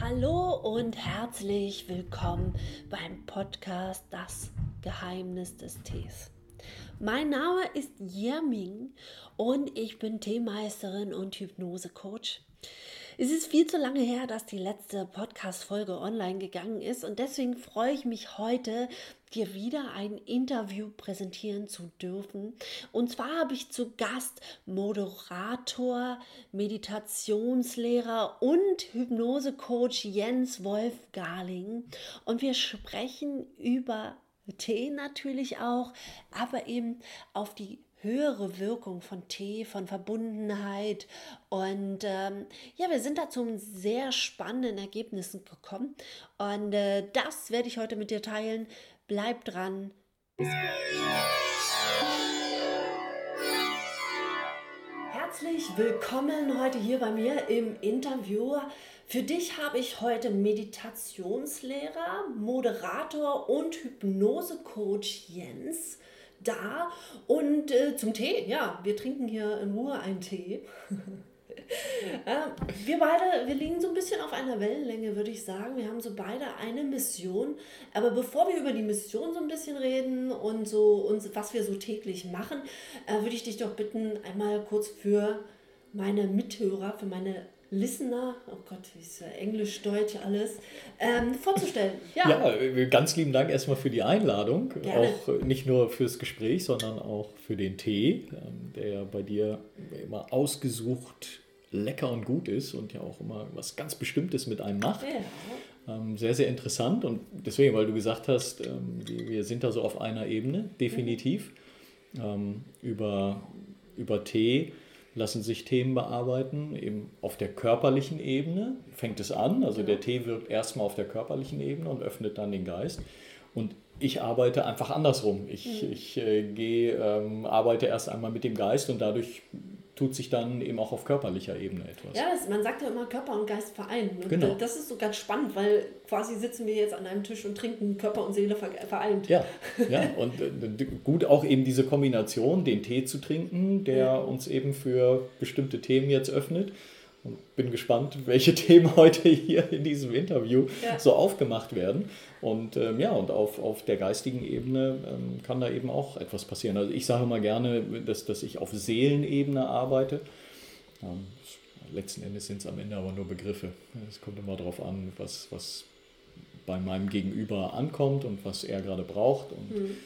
Hallo und herzlich willkommen beim Podcast Das Geheimnis des Tees. Mein Name ist Yerming und ich bin Teemeisterin und Hypnosecoach. Es ist viel zu lange her, dass die letzte Podcast-Folge online gegangen ist und deswegen freue ich mich heute, dir wieder ein Interview präsentieren zu dürfen. Und zwar habe ich zu Gast Moderator, Meditationslehrer und Hypnosecoach Jens Wolf Garling und wir sprechen über Tee natürlich auch, aber eben auf die höhere Wirkung von Tee, von Verbundenheit. Und ähm, ja, wir sind da zu sehr spannenden Ergebnissen gekommen. Und äh, das werde ich heute mit dir teilen. Bleib dran. Herzlich willkommen heute hier bei mir im Interview. Für dich habe ich heute Meditationslehrer, Moderator und Hypnosecoach Jens da. Und äh, zum Tee, ja, wir trinken hier in Ruhe einen Tee. äh, wir beide, wir liegen so ein bisschen auf einer Wellenlänge, würde ich sagen. Wir haben so beide eine Mission. Aber bevor wir über die Mission so ein bisschen reden und so und was wir so täglich machen, äh, würde ich dich doch bitten, einmal kurz für meine Mithörer, für meine Listener, oh Gott, wie ist ja Englisch, Deutsch, alles, ähm, vorzustellen. Ja. ja, äh, ganz lieben Dank erstmal für die Einladung. Gerne. Auch äh, nicht nur fürs Gespräch, sondern auch für den Tee, ähm, der ja bei dir immer ausgesucht lecker und gut ist und ja auch immer was ganz Bestimmtes mit einem macht. Ja. Ähm, sehr, sehr interessant und deswegen, weil du gesagt hast, ähm, wir sind da so auf einer Ebene, definitiv, mhm. über, über Tee lassen sich Themen bearbeiten, eben auf der körperlichen Ebene fängt es an. Also der Tee wirkt erstmal auf der körperlichen Ebene und öffnet dann den Geist. Und ich arbeite einfach andersrum. Ich, mhm. ich äh, gehe, ähm, arbeite erst einmal mit dem Geist und dadurch tut sich dann eben auch auf körperlicher Ebene etwas. Ja, das, man sagt ja immer Körper und Geist vereint. Ne? Genau. Das ist so ganz spannend, weil quasi sitzen wir jetzt an einem Tisch und trinken Körper und Seele vereint. Ja, ja. und äh, gut auch eben diese Kombination, den Tee zu trinken, der ja. uns eben für bestimmte Themen jetzt öffnet und bin gespannt, welche Themen heute hier in diesem Interview ja. so aufgemacht werden. Und ähm, ja, und auf, auf der geistigen Ebene ähm, kann da eben auch etwas passieren. Also ich sage mal gerne, dass, dass ich auf Seelenebene arbeite. Ähm, letzten Endes sind es am Ende aber nur Begriffe. Es kommt immer darauf an, was, was bei meinem Gegenüber ankommt und was er gerade braucht. Und mhm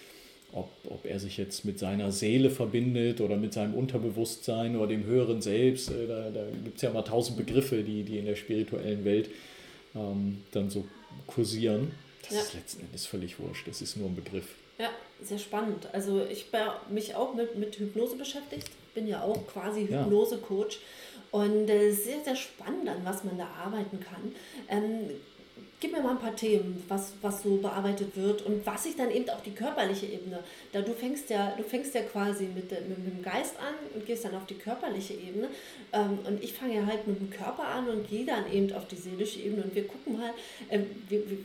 ob, ob er sich jetzt mit seiner Seele verbindet oder mit seinem Unterbewusstsein oder dem höheren Selbst. Äh, da, da gibt es ja mal tausend Begriffe, die, die in der spirituellen Welt ähm, dann so kursieren. Das ja. ist letzten Endes völlig wurscht. Das ist nur ein Begriff. Ja, sehr spannend. Also ich bin mich auch mit, mit Hypnose beschäftigt. Bin ja auch quasi Hypnose-Coach. Und es äh, ist sehr, sehr spannend, an was man da arbeiten kann. Ähm, gib mir mal ein paar Themen, was, was so bearbeitet wird und was sich dann eben auch die körperliche Ebene, da du fängst ja, du fängst ja quasi mit, mit, mit dem Geist an und gehst dann auf die körperliche Ebene ähm, und ich fange ja halt mit dem Körper an und gehe dann eben auf die seelische Ebene und wir gucken mal, äh, wir, wir,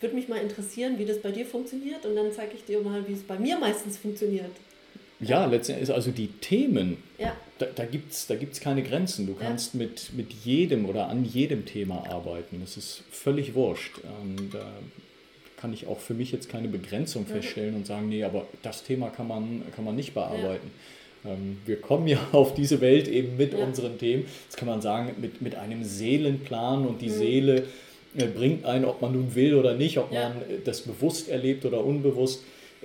würde mich mal interessieren, wie das bei dir funktioniert und dann zeige ich dir mal, wie es bei mir meistens funktioniert. Ja, letztendlich, also die Themen, ja. da, da gibt es da gibt's keine Grenzen. Du kannst ja. mit, mit jedem oder an jedem Thema arbeiten. Das ist völlig wurscht. Ähm, da kann ich auch für mich jetzt keine Begrenzung feststellen und sagen, nee, aber das Thema kann man, kann man nicht bearbeiten. Ja. Ähm, wir kommen ja auf diese Welt eben mit unseren Themen. Das kann man sagen, mit, mit einem Seelenplan und die mhm. Seele äh, bringt einen, ob man nun will oder nicht, ob man das bewusst erlebt oder unbewusst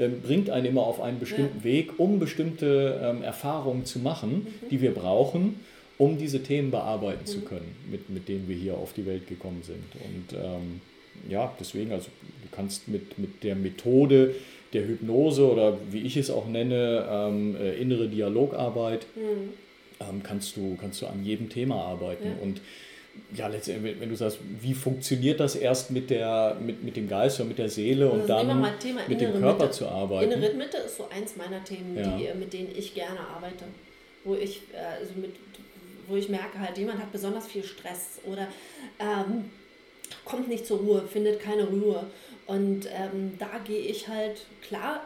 bringt einen immer auf einen bestimmten ja. Weg, um bestimmte ähm, Erfahrungen zu machen, mhm. die wir brauchen, um diese Themen bearbeiten mhm. zu können, mit, mit denen wir hier auf die Welt gekommen sind. Und ähm, ja, deswegen, also du kannst mit, mit der Methode der Hypnose oder wie ich es auch nenne, ähm, äh, innere Dialogarbeit, mhm. Ähm, kannst, du, kannst du an jedem Thema arbeiten. Ja. Und ja, letztendlich, wenn du sagst, wie funktioniert das erst mit, der, mit, mit dem Geist oder mit der Seele und also dann mit dem Körper Mitte. zu arbeiten? Innere Mitte ist so eins meiner Themen, ja. die, mit denen ich gerne arbeite. Wo ich, äh, also mit, wo ich merke, halt, jemand hat besonders viel Stress oder ähm, kommt nicht zur Ruhe, findet keine Ruhe. Und ähm, da gehe ich halt, klar,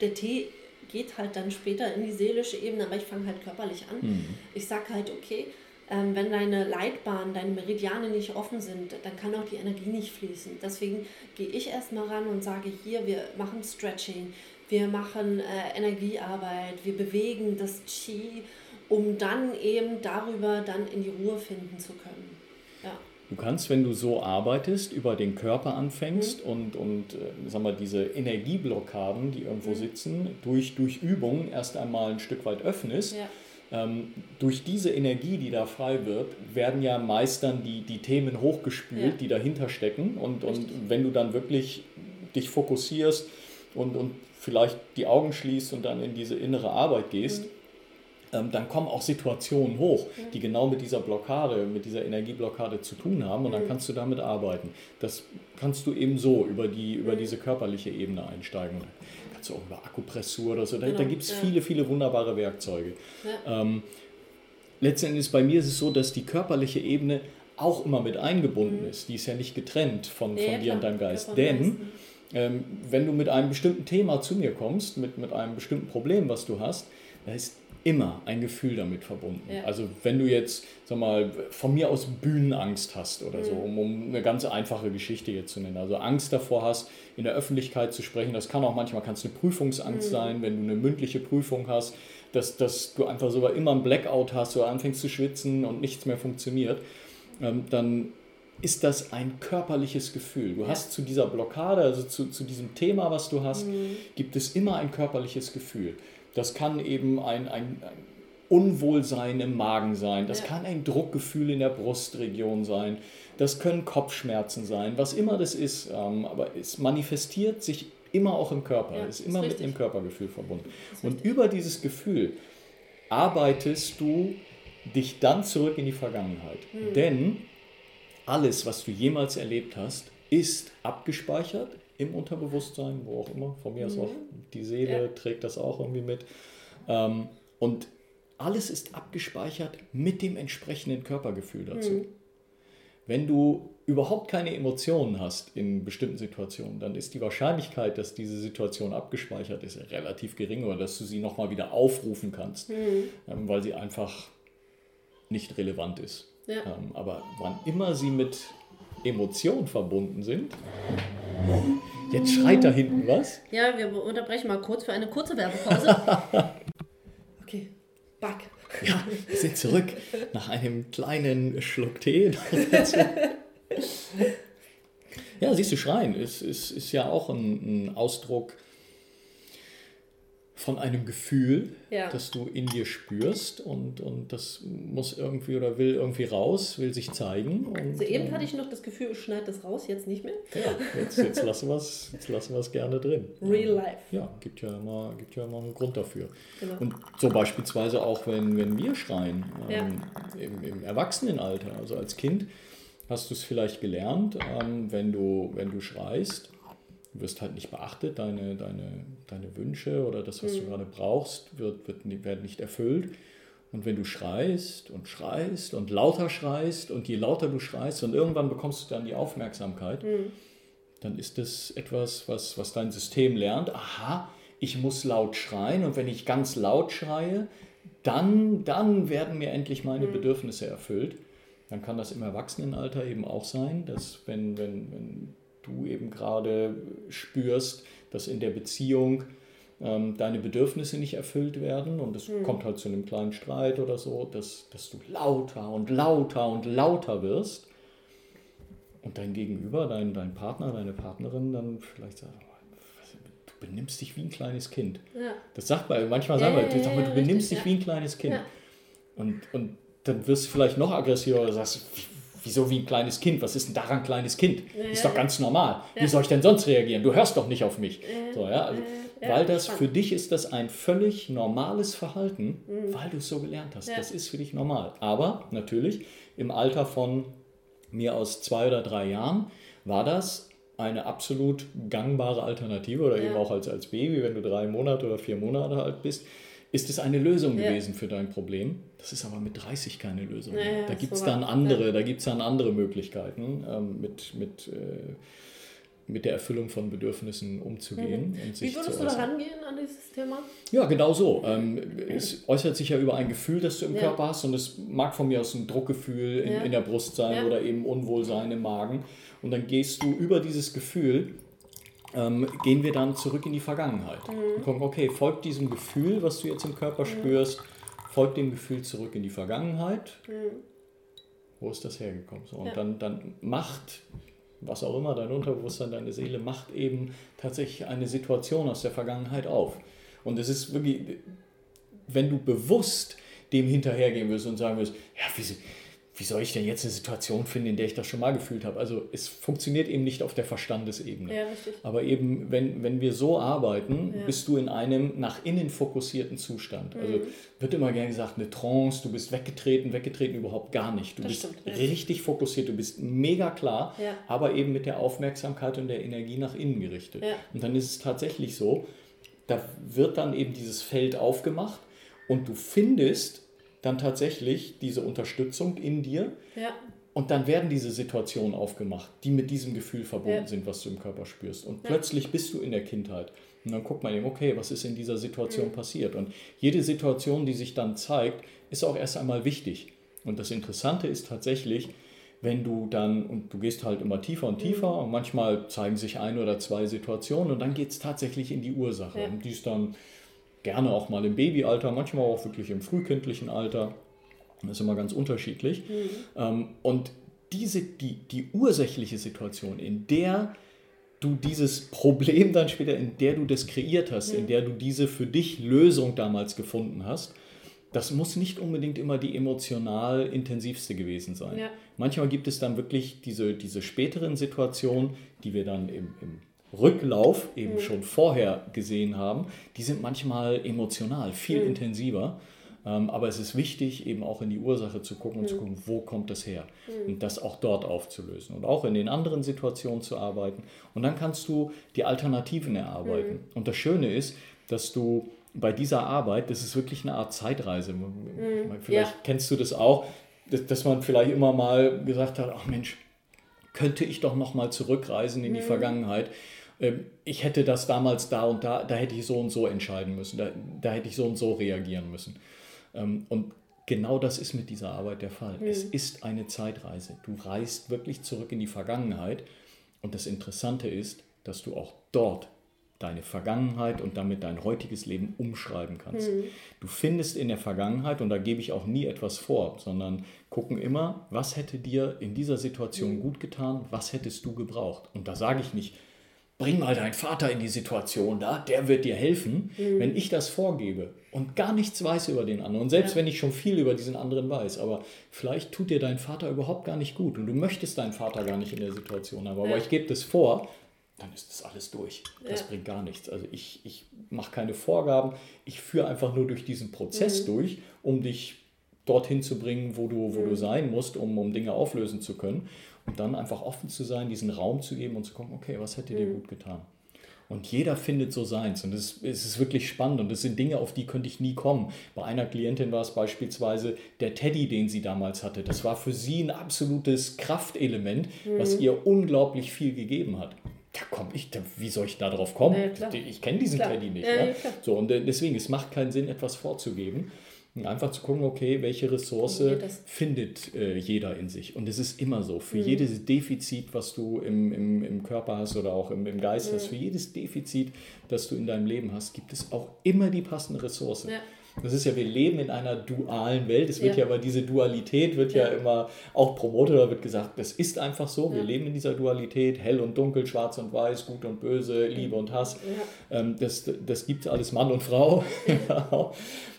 der Tee geht halt dann später in die seelische Ebene, aber ich fange halt körperlich an. Mhm. Ich sage halt, okay, Ähm, wenn deine Leitbahnen, deine Meridiane nicht offen sind, dann kann auch die Energie nicht fließen. Deswegen gehe ich erstmal ran und sage hier, wir machen Stretching, wir machen äh, Energiearbeit, wir bewegen das Qi, um dann eben darüber dann in die Ruhe finden zu können. Ja. Du kannst, wenn du so arbeitest, über den Körper anfängst mhm. und, und äh, sag mal, diese Energieblockaden, die irgendwo mhm. sitzen, durch, durch Übung erst einmal ein Stück weit öffnest. Ja. Ähm, durch diese Energie, die da frei wird, werden ja meist dann die, die Themen hochgespült, ja. die dahinter stecken. Und, und wenn du dann wirklich dich fokussierst und, und vielleicht die Augen schließt und dann in diese innere Arbeit gehst, mhm ähm, dann kommen auch Situationen hoch, die genau mit dieser Blockade, mit dieser Energieblockade zu tun haben und dann mhm. kannst du damit arbeiten. Das kannst du eben so über, die, über mhm. diese körperliche Ebene einsteigen. Auch über Akupressur oder so. Da, genau. da gibt es ja. viele, viele wunderbare Werkzeuge. Ja. Ähm, letzten bei mir ist es so, dass die körperliche Ebene auch immer mit eingebunden mhm. ist. Die ist ja nicht getrennt von, ja, von dir und deinem Geist. Denn ähm, wenn du mit einem bestimmten Thema zu mir kommst, mit, mit einem bestimmten Problem, was du hast, da ist immer ein Gefühl damit verbunden. Ja. Also wenn du jetzt, sag mal, von mir aus Bühnenangst hast oder mhm. so, um, um, eine ganz einfache Geschichte jetzt zu nennen. Also Angst davor hast, in der Öffentlichkeit zu sprechen. Das kann auch manchmal kann's eine Prüfungsangst mhm. sein, wenn du eine mündliche Prüfung hast, dass, dass du einfach sogar immer ein Blackout hast oder anfängst zu schwitzen und nichts mehr funktioniert. Ähm, dann ist das ein körperliches Gefühl. Du ja. hast zu dieser Blockade, also zu, zu diesem Thema, was du hast, mhm. gibt es immer ein körperliches Gefühl. Das kann eben ein, ein, ein Unwohlsein im Magen sein. Das ja. kann ein Druckgefühl in der Brustregion sein. Das können Kopfschmerzen sein, was immer das ist. Ähm, aber es manifestiert sich immer auch im Körper, ja, ist immer ist mit dem Körpergefühl verbunden. Und über dieses Gefühl arbeitest du dich dann zurück in die Vergangenheit. Mhm. Denn alles, was du jemals erlebt hast, ist abgespeichert im Unterbewusstsein, wo auch immer, von mir aus mhm. auch die Seele ja. trägt das auch irgendwie mit. Ähm, und alles ist abgespeichert mit dem entsprechenden Körpergefühl dazu. Mhm. Wenn du überhaupt keine Emotionen hast in bestimmten Situationen, dann ist die Wahrscheinlichkeit, dass diese Situation abgespeichert ist, relativ gering oder dass du sie nochmal wieder aufrufen kannst, mhm. ähm, weil sie einfach nicht relevant ist. Ja. Ähm, aber wann immer sie mit Emotionen verbunden sind, Jetzt schreit da hinten was. Ja, wir unterbrechen mal kurz für eine kurze Werbepause. okay, Back. Ja, wir sind zurück nach einem kleinen Schluck Tee. ja, siehst du, Schreien ist, ist, ist ja auch ein, ein Ausdruck von einem Gefühl, ja. das du in dir spürst und, und das muss irgendwie oder will irgendwie raus, will sich zeigen. Und, also eben ähm, hatte ich noch das Gefühl, ich schneide das raus, jetzt nicht mehr. Ja, jetzt, jetzt lassen wir es lassen gerne drin. Real life. Ja, gibt ja immer, gibt ja immer einen Grund dafür. Genau. Und so beispielsweise auch, wenn, wenn wir schreien, ähm, ja. im, im Erwachsenenalter, also als Kind, hast du es vielleicht gelernt, ähm, wenn, du, wenn du schreist, wirst halt nicht beachtet, deine, deine, deine Wünsche oder das, was mhm. du gerade brauchst, wird, wird, werden nicht erfüllt. Und wenn du schreist und schreist und lauter schreist und je lauter du schreist und irgendwann bekommst du dann die Aufmerksamkeit, mhm. dann ist das etwas, was, was dein System lernt. Aha, ich muss laut schreien und wenn ich ganz laut schreie, dann, dann werden mir endlich meine mhm. Bedürfnisse erfüllt. Dann kann das im Erwachsenenalter eben auch sein, dass wenn, wenn, wenn du eben gerade spürst, dass in der Beziehung ähm, deine Bedürfnisse nicht erfüllt werden und es mhm. kommt halt zu einem kleinen Streit oder so, dass, dass du lauter und lauter und lauter wirst und dein Gegenüber, dein, dein Partner, deine Partnerin dann vielleicht sagt, du benimmst dich wie ein kleines Kind. Ja. Das sagt man, manchmal sagen wir, ja, ja, du benimmst richtig, dich wie ein kleines Kind. Und, und dann wirst du vielleicht noch aggressiver oder sagst, wieso wie ein kleines Kind? Was ist denn daran kleines Kind? Ja, ist doch ganz normal. Ja. Wie soll ich denn sonst reagieren? Du hörst doch nicht auf mich. So, ja? Also, weil das spannend. für dich ist das ein völlig normales Verhalten, mhm. weil du es so gelernt hast. Das ist für dich normal. Aber natürlich im Alter von mir aus zwei oder drei Jahren war das eine absolut gangbare Alternative oder eben auch als, als Baby, wenn du drei Monate oder vier Monate alt bist ist es eine Lösung ja. gewesen für dein Problem. Das ist aber mit 30 keine Lösung. Ja, da gibt es dann andere, ja. da gibt es dann andere Möglichkeiten ähm, mit, mit äh, mit der Erfüllung von Bedürfnissen umzugehen. Mhm. Wie würdest du da rangehen an dieses Thema? Ja, genau so. Ähm, es äußert sich ja über ein Gefühl, das du im ja. Körper hast und es mag von mir aus ein Druckgefühl in, in der Brust sein oder eben Unwohlsein im Magen. Und dann gehst du über dieses Gefühl, ähm, gehen wir dann zurück in die Vergangenheit. Mhm. Und gucken, okay, folgt diesem Gefühl, was du jetzt im Körper mhm. spürst, folgt dem Gefühl zurück in die Vergangenheit. Mhm. Wo ist das hergekommen? So, und dann, dann macht was auch immer, dein Unterbewusstsein, deine Seele macht eben tatsächlich eine Situation aus der Vergangenheit auf. Und es ist wirklich, wenn du bewusst dem hinterhergehen wirst und sagen wirst, ja, wie, wie soll ich denn jetzt eine Situation finden, in der ich das schon mal gefühlt habe? Also es funktioniert eben nicht auf der Verstandesebene. Ja, Aber eben, wenn, wenn wir so arbeiten, ja. bist du in einem nach innen fokussierten Zustand. Also mhm. wird immer gerne gesagt, eine Trance, du bist weggetreten, weggetreten überhaupt gar nicht. Du das bist stimmt, richtig fokussiert, du bist mega klar, ja. aber eben mit der Aufmerksamkeit und der Energie nach innen gerichtet. Und dann ist es tatsächlich so, da wird dann eben dieses Feld aufgemacht und du findest dann tatsächlich diese Unterstützung in dir. Ja. Und dann werden diese Situationen aufgemacht, die mit diesem Gefühl verbunden ja. sind, was du im Körper spürst. Und ja. plötzlich bist du in der Kindheit. Und dann guckt man eben, okay, was ist in dieser Situation mhm. passiert? Und jede Situation, die sich dann zeigt, ist auch erst einmal wichtig. Und das Interessante ist tatsächlich, wenn du dann, und du gehst halt immer tiefer und tiefer, mhm. und manchmal zeigen sich ein oder zwei Situationen und dann geht es tatsächlich in die Ursache. Ja. Und die ist dann gerne auch mal im Babyalter, manchmal auch wirklich im frühkindlichen Alter. Das ist immer ganz unterschiedlich. Mhm. Ähm, und diese, die, die ursächliche Situation, in der du dieses Problem dann später, in der du das kreiert hast, mhm. in der du diese für dich Lösung damals gefunden hast, das muss nicht unbedingt immer die emotional intensivste gewesen sein. Ja. Manchmal gibt es dann wirklich diese, diese späteren Situationen, die wir dann im, im Rücklauf eben mhm. schon vorher gesehen haben, die sind manchmal emotional viel mhm. intensiver. Ähm, aber es ist wichtig, eben auch in die Ursache zu gucken und mhm. zu gucken, wo kommt das her? Mhm. Und das auch dort aufzulösen und auch in den anderen Situationen zu arbeiten. Und dann kannst du die Alternativen erarbeiten. Mhm. Und das Schöne ist, dass du bei dieser Arbeit, das ist wirklich eine Art Zeitreise. Mhm. Vielleicht ja. kennst du das auch, dass, dass man vielleicht immer mal gesagt hat, ach Mensch, könnte ich doch noch mal zurückreisen in die Vergangenheit ich hätte das damals da und da, da hätte ich so und so entscheiden müssen, da, da hätte ich so und so reagieren müssen. Ähm, und genau das ist mit dieser Arbeit der Fall. Mhm. Es ist eine Zeitreise. Du reist wirklich zurück in die Vergangenheit. Und das Interessante ist, dass du auch dort deine Vergangenheit und damit dein heutiges Leben umschreiben kannst. Mhm. Du findest in der Vergangenheit, und da gebe ich auch nie etwas vor, sondern gucken immer, was hätte dir in dieser Situation mhm. gut getan, was hättest du gebraucht. Und da sage ich nicht, bring mal deinen Vater in die Situation da, der wird dir helfen. Mhm. Wenn ich das vorgebe und gar nichts weiß über den anderen, und selbst ja. wenn ich schon viel über diesen anderen weiß, aber vielleicht tut dir dein Vater überhaupt gar nicht gut und du möchtest deinen Vater gar nicht in der Situation haben, aber ja. ich gebe das vor, dann ist das alles durch. Das ja. bringt gar nichts. Also ich, ich mache keine Vorgaben, ich führe einfach nur durch diesen Prozess mhm. durch, um dich dorthin zu bringen, wo du, wo mhm. du sein musst, um, um Dinge auflösen zu können. Und dann einfach offen zu sein, diesen Raum zu geben und zu gucken, okay, was hätte dir mhm. gut getan? Und jeder findet so seins. Und es, es ist wirklich spannend. Und es sind Dinge, auf die könnte ich nie kommen. Bei einer Klientin war es beispielsweise der Teddy, den sie damals hatte. Das war für sie ein absolutes Kraftelement, mhm. was ihr unglaublich viel gegeben hat. Da komme ich, da, wie soll ich da drauf kommen? Ja, ich kenne diesen klar. Teddy nicht. Ja, ja. So, und äh, deswegen, es macht keinen Sinn, etwas vorzugeben. Einfach zu gucken, okay, welche Ressource findet äh, jeder in sich. Und es ist immer so. Für mhm. jedes Defizit, was du im, im, im Körper hast oder auch im, im Geist mhm. hast, für jedes Defizit, das du in deinem Leben hast, gibt es auch immer die passende Ressource. Ja. Das ist ja, wir leben in einer dualen Welt. Es wird ja, ja aber diese Dualität wird ja. ja immer auch promotet oder wird gesagt, das ist einfach so. Wir leben in dieser Dualität, hell und dunkel, schwarz und weiß, gut und böse, Liebe und Hass. Ähm, das, das gibt alles Mann und Frau.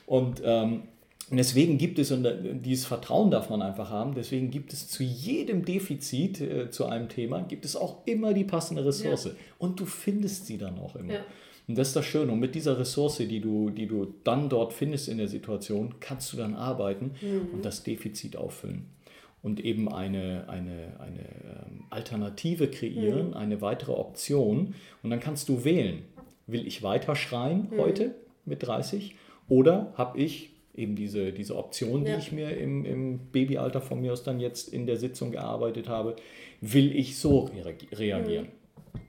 Und ähm, deswegen gibt es, und dieses Vertrauen darf man einfach haben, deswegen gibt es zu jedem Defizit, äh, zu einem Thema, gibt es auch immer die passende Ressource. Ja. Und du findest sie dann auch immer. Ja. Und das ist das Schöne. Und mit dieser Ressource, die du, die du dann dort findest in der Situation, kannst du dann arbeiten mhm. und das Defizit auffüllen. Und eben eine, eine, eine ähm, Alternative kreieren, mhm. eine weitere Option. Und dann kannst du wählen. Will ich weiter schreien mhm. heute mit 30? Oder habe ich eben diese, diese Option, die ja. ich mir im, im Babyalter von mir aus dann jetzt in der Sitzung gearbeitet habe, will ich so reagieren? Mhm.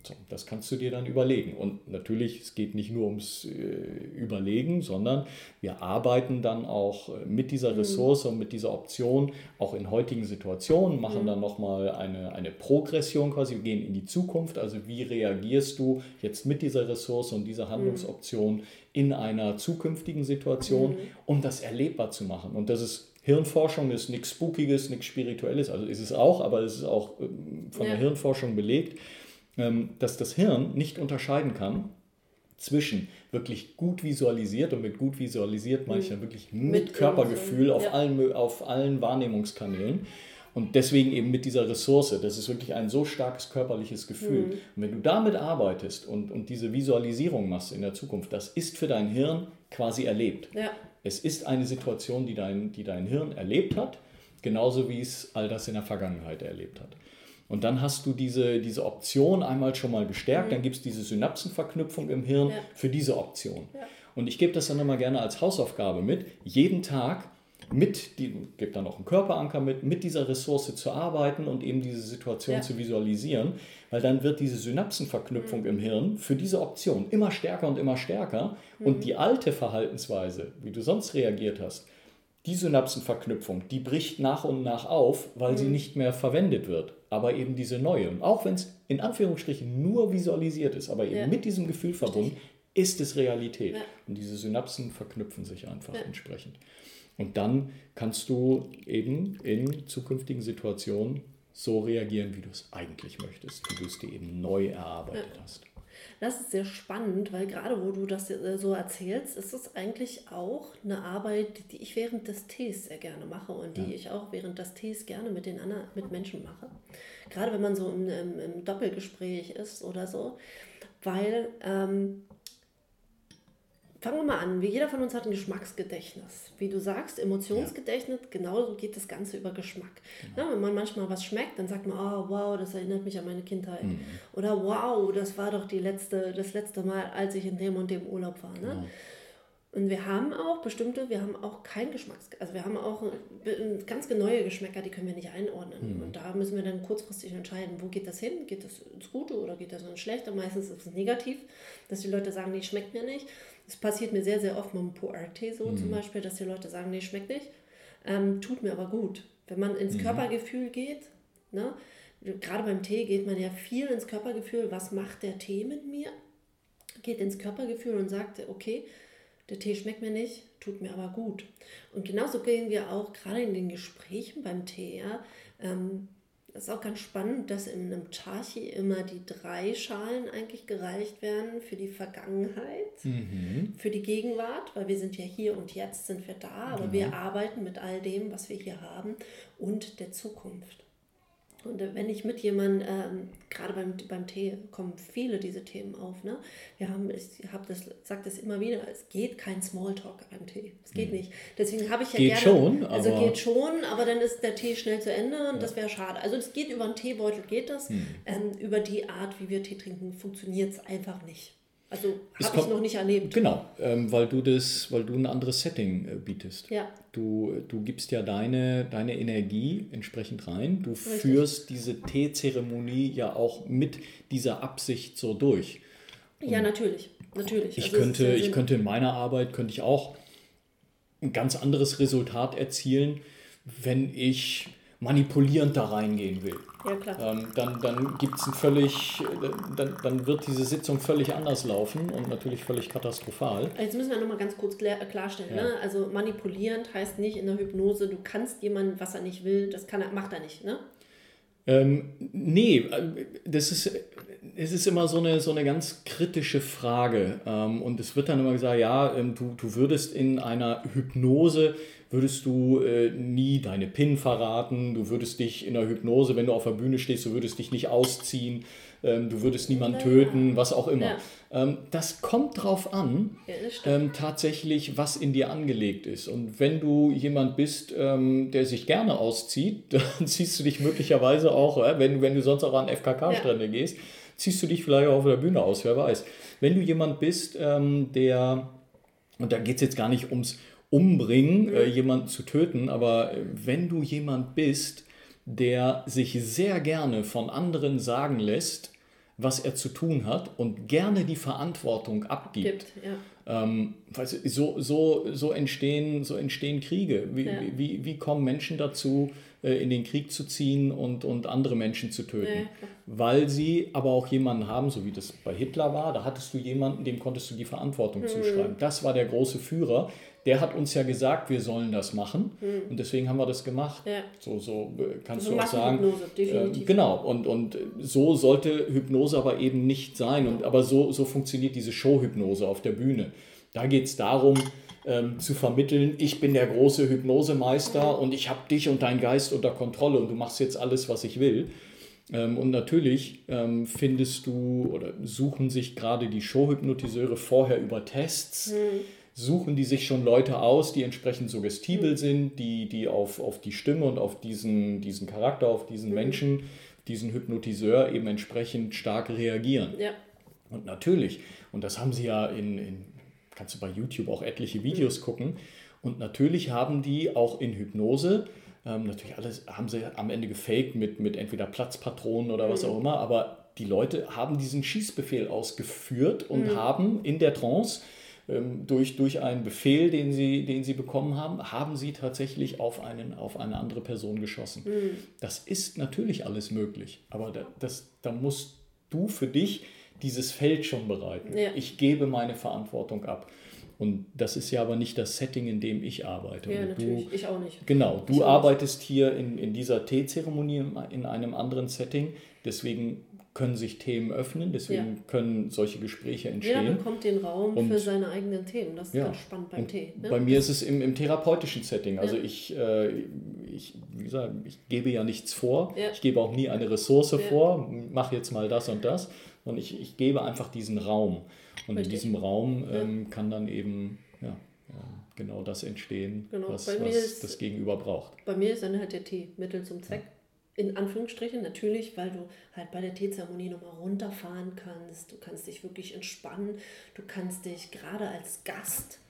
So, das kannst du dir dann überlegen. Und natürlich, es geht nicht nur ums äh, Überlegen, sondern wir arbeiten dann auch äh, mit dieser mhm. Ressource mhm. und mit dieser Option, auch in heutigen Situationen, machen mhm. dann nochmal eine, eine Progression quasi, wir gehen in die Zukunft. Also wie reagierst du jetzt mit dieser Ressource und dieser mhm. Handlungsoption. In einer zukünftigen Situation, mhm. um das erlebbar zu machen. Und das ist Hirnforschung ist nichts Spookiges, nichts Spirituelles, also ist es auch, aber es ist auch ähm, von ja. der Hirnforschung belegt ähm, dass das Hirn nicht unterscheiden kann zwischen wirklich gut visualisiert und mit gut visualisiert meine ich dann wirklich mit, mit Körpergefühl auf, ja. allen, auf allen Wahrnehmungskanälen. Und deswegen eben mit dieser Ressource. Das ist wirklich ein so starkes körperliches Gefühl. Mhm. Und wenn du damit arbeitest und, und diese Visualisierung machst in der Zukunft, das ist für dein Hirn quasi erlebt. Ja. Es ist eine Situation, die dein, die dein Hirn erlebt hat, genauso wie es all das in der Vergangenheit erlebt hat. Und dann hast du diese, diese Option einmal schon mal gestärkt, mhm. dann gibt es diese Synapsenverknüpfung im Hirn ja. für diese Option. Ja. Und ich gebe das dann immer gerne als Hausaufgabe mit, jeden Tag mit, die, gebe dann auch einen Körperanker mit, mit dieser Ressource zu arbeiten und eben diese Situation ja. zu visualisieren, weil dann wird diese Synapsenverknüpfung mhm. im Hirn für diese Option immer stärker und immer stärker mhm. und die alte Verhaltensweise, wie du sonst reagiert hast, die Synapsenverknüpfung, die bricht nach und nach auf, weil mhm. sie nicht mehr verwendet wird. Aber eben diese neue, auch wenn es in Anführungsstrichen nur visualisiert ist, aber eben ja. mit diesem Gefühl verbunden, ist es Realität. Ja. Und diese Synapsen verknüpfen sich einfach entsprechend. Und dann kannst du eben in zukünftigen Situationen so reagieren, wie du es eigentlich möchtest, wie du es dir eben neu erarbeitet hast. Das ist sehr spannend, weil gerade wo du das äh, so erzählst, ist es eigentlich auch eine Arbeit, die ich während des Tees sehr gerne mache und die ja. ich auch während des Tees gerne mit den anderen, mit Menschen mache. Gerade wenn man so im, im, im Doppelgespräch ist oder so, weil ähm, Fangen wir mal an. Wie jeder von uns hat ein Geschmacksgedächtnis. Wie du sagst, Emotionsgedächtnis, ja. genauso geht das Ganze über Geschmack. Genau. Ja, wenn man manchmal was schmeckt, dann sagt man, oh, wow, das erinnert mich an meine Kindheit. Mhm. Oder wow, das war doch die letzte, das letzte Mal, als ich in dem und dem Urlaub war. Ne? Ja. Und wir haben auch bestimmte, wir haben auch kein Geschmacks, also wir haben auch ganz neue Geschmäcker, die können wir nicht einordnen. Mhm. Und da müssen wir dann kurzfristig entscheiden, wo geht das hin? Geht das ins Gute oder geht das ins Schlechte? Meistens ist es negativ, dass die Leute sagen, nee, schmeckt mir nicht. Das passiert mir sehr, sehr oft mit dem Puerte so mhm. zum Beispiel, dass die Leute sagen, nee, schmeckt nicht. Ähm, tut mir aber gut. Wenn man ins mhm. Körpergefühl geht, ne, gerade beim Tee geht man ja viel ins Körpergefühl, was macht der Tee mit mir? Geht ins Körpergefühl und sagt, okay, der Tee schmeckt mir nicht, tut mir aber gut. Und genauso gehen wir auch gerade in den Gesprächen beim Tee, ja, ähm, das ist auch ganz spannend, dass in einem Chachi immer die drei Schalen eigentlich gereicht werden für die Vergangenheit, mhm. für die Gegenwart, weil wir sind ja hier und jetzt sind wir da, aber genau. wir arbeiten mit all dem, was wir hier haben und der Zukunft. Und wenn ich mit jemandem, ähm, gerade beim, beim Tee, kommen viele diese Themen auf. Ne? Wir haben, ich habe das, sage das immer wieder, es geht kein Smalltalk beim Tee. Es geht mhm. nicht. Deswegen habe ich ja geht gerne. Schon, also geht schon, aber dann ist der Tee schnell zu Ende und ja. das wäre schade. Also es geht über einen Teebeutel, geht das. Mhm. Ähm, über die Art, wie wir Tee trinken, funktioniert es einfach nicht. Also habe ich noch nicht erlebt. Genau, ähm, weil du das, weil du ein anderes Setting äh, bietest. Ja. Du, du gibst ja deine, deine Energie entsprechend rein. Du Richtig. führst diese Teezeremonie ja auch mit dieser Absicht so durch. Und ja, natürlich. natürlich. Ich, also könnte, ich könnte in meiner Arbeit könnte ich auch ein ganz anderes Resultat erzielen, wenn ich manipulierend da reingehen will. Ja, klar. Ähm, dann dann gibt's ein völlig, dann, dann wird diese Sitzung völlig anders laufen und natürlich völlig katastrophal. Jetzt müssen wir nochmal ganz kurz klarstellen. Ja. Ne? Also manipulierend heißt nicht in der Hypnose, du kannst jemanden, was er nicht will, das kann er, macht er nicht, ne? Ähm, nee, das ist, es ist immer so eine, so eine ganz kritische Frage. Ähm, und es wird dann immer gesagt, ja, ähm, du, du würdest in einer Hypnose würdest du äh, nie deine PIN verraten, du würdest dich in der Hypnose, wenn du auf der Bühne stehst, du würdest dich nicht ausziehen, ähm, du würdest niemanden töten, was auch immer. Ja. Ähm, das kommt drauf an, ja, ähm, tatsächlich, was in dir angelegt ist. Und wenn du jemand bist, ähm, der sich gerne auszieht, dann ziehst du dich möglicherweise auch, äh, wenn, wenn du sonst auch an FKK-Strände gehst, ziehst du dich vielleicht auch auf der Bühne aus, wer weiß. Wenn du jemand bist, ähm, der, und da geht es jetzt gar nicht ums umbringen, äh, jemanden zu töten, aber wenn du jemand bist, der sich sehr gerne von anderen sagen lässt, was er zu tun hat und gerne die Verantwortung abgibt. Gibt, ja. ähm, so, so, so, entstehen, so entstehen Kriege. Wie, ja. wie, wie kommen Menschen dazu, äh, in den Krieg zu ziehen und, und andere Menschen zu töten? Ja. Weil sie aber auch jemanden haben, so wie das bei Hitler war, da hattest du jemanden, dem konntest du die Verantwortung mhm. zuschreiben. Das war der große Führer, der hat uns ja gesagt, wir sollen das machen hm. und deswegen haben wir das gemacht. Ja. So, so äh, kannst so du auch sagen. Hypnose, Äh, genau, und, und so sollte Hypnose aber eben nicht sein. Und, aber so, so funktioniert diese Showhypnose auf der Bühne. Da geht es darum, ähm, zu vermitteln, ich bin der große Hypnosemeister und ich habe dich und deinen Geist unter Kontrolle und du machst jetzt alles, was ich will. Ähm, und natürlich ähm, findest du oder suchen sich gerade die Showhypnotiseure vorher über Tests. Hm suchen die sich schon Leute aus, die entsprechend suggestibel mhm. sind, die, die auf, auf die Stimme und auf diesen, diesen Charakter, auf diesen mhm. Menschen, diesen Hypnotiseur eben entsprechend stark reagieren. Ja. Und natürlich, und das haben sie ja in, in kannst du bei YouTube auch etliche Videos mhm. gucken, und natürlich haben die auch in Hypnose, ähm, natürlich alles haben sie am Ende gefaked mit, mit entweder Platzpatronen oder was mhm. auch immer, aber die Leute haben diesen Schießbefehl ausgeführt und mhm. haben in der Trance durch, durch einen Befehl, den sie, den sie bekommen haben, haben sie tatsächlich auf, einen, auf eine andere Person geschossen. Mhm. Das ist natürlich alles möglich, aber da, das, da musst du für dich dieses Feld schon bereiten. Ja. Ich gebe meine Verantwortung ab. Und das ist ja aber nicht das Setting, in dem ich arbeite. Ja, natürlich. Du, ich auch nicht. Genau, du arbeitest hier in, in dieser Teezeremonie in einem anderen Setting. Deswegen können sich Themen öffnen, deswegen ja. können solche Gespräche entstehen. Jeder bekommt den Raum und, für seine eigenen Themen. Das ist ja, ganz spannend beim Tee. Ne? Bei mir ist es im, im therapeutischen Setting. Also ja. ich, äh, ich, wie gesagt, ich gebe ja nichts vor. Ich gebe auch nie eine Ressource vor, mach jetzt mal das und das. Und ich, ich gebe einfach diesen Raum. Und Richtig. in diesem Raum ähm, kann dann eben ja, genau das entstehen, genau. was, was das Gegenüber braucht. Bei mir ist dann halt der Tee Mittel zum Zweck in Anführungsstrichen natürlich, weil du halt bei der Teezeremonie nochmal runterfahren kannst. Du kannst dich wirklich entspannen. Du kannst dich gerade als Gast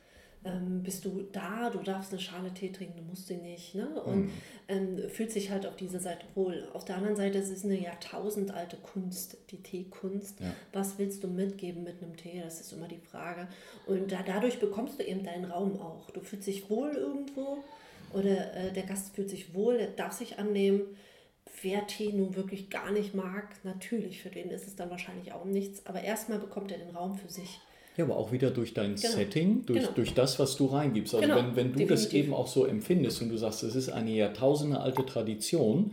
ähm, bist du da, du darfst eine Schale Tee trinken, du musst sie nicht. Ne? Und mhm. ähm, fühlt sich halt auf dieser Seite wohl. Auf der anderen Seite ist es eine jahrtausendalte Kunst, die Teekunst. Ja. Was willst du mitgeben mit einem Tee? Das ist immer die Frage. Und da, dadurch bekommst du eben deinen Raum auch. Du fühlst dich wohl irgendwo oder äh, der Gast fühlt sich wohl, der darf sich annehmen wer Tee nun wirklich gar nicht mag, natürlich, für den ist es dann wahrscheinlich auch nichts. Aber erstmal bekommt er den Raum für sich. Ja, aber auch wieder durch dein genau. Setting, durch, genau. durch das, was du reingibst. Also genau. wenn, wenn du Definitiv. das eben auch so empfindest und du sagst, es ist eine Jahrtausende alte Tradition,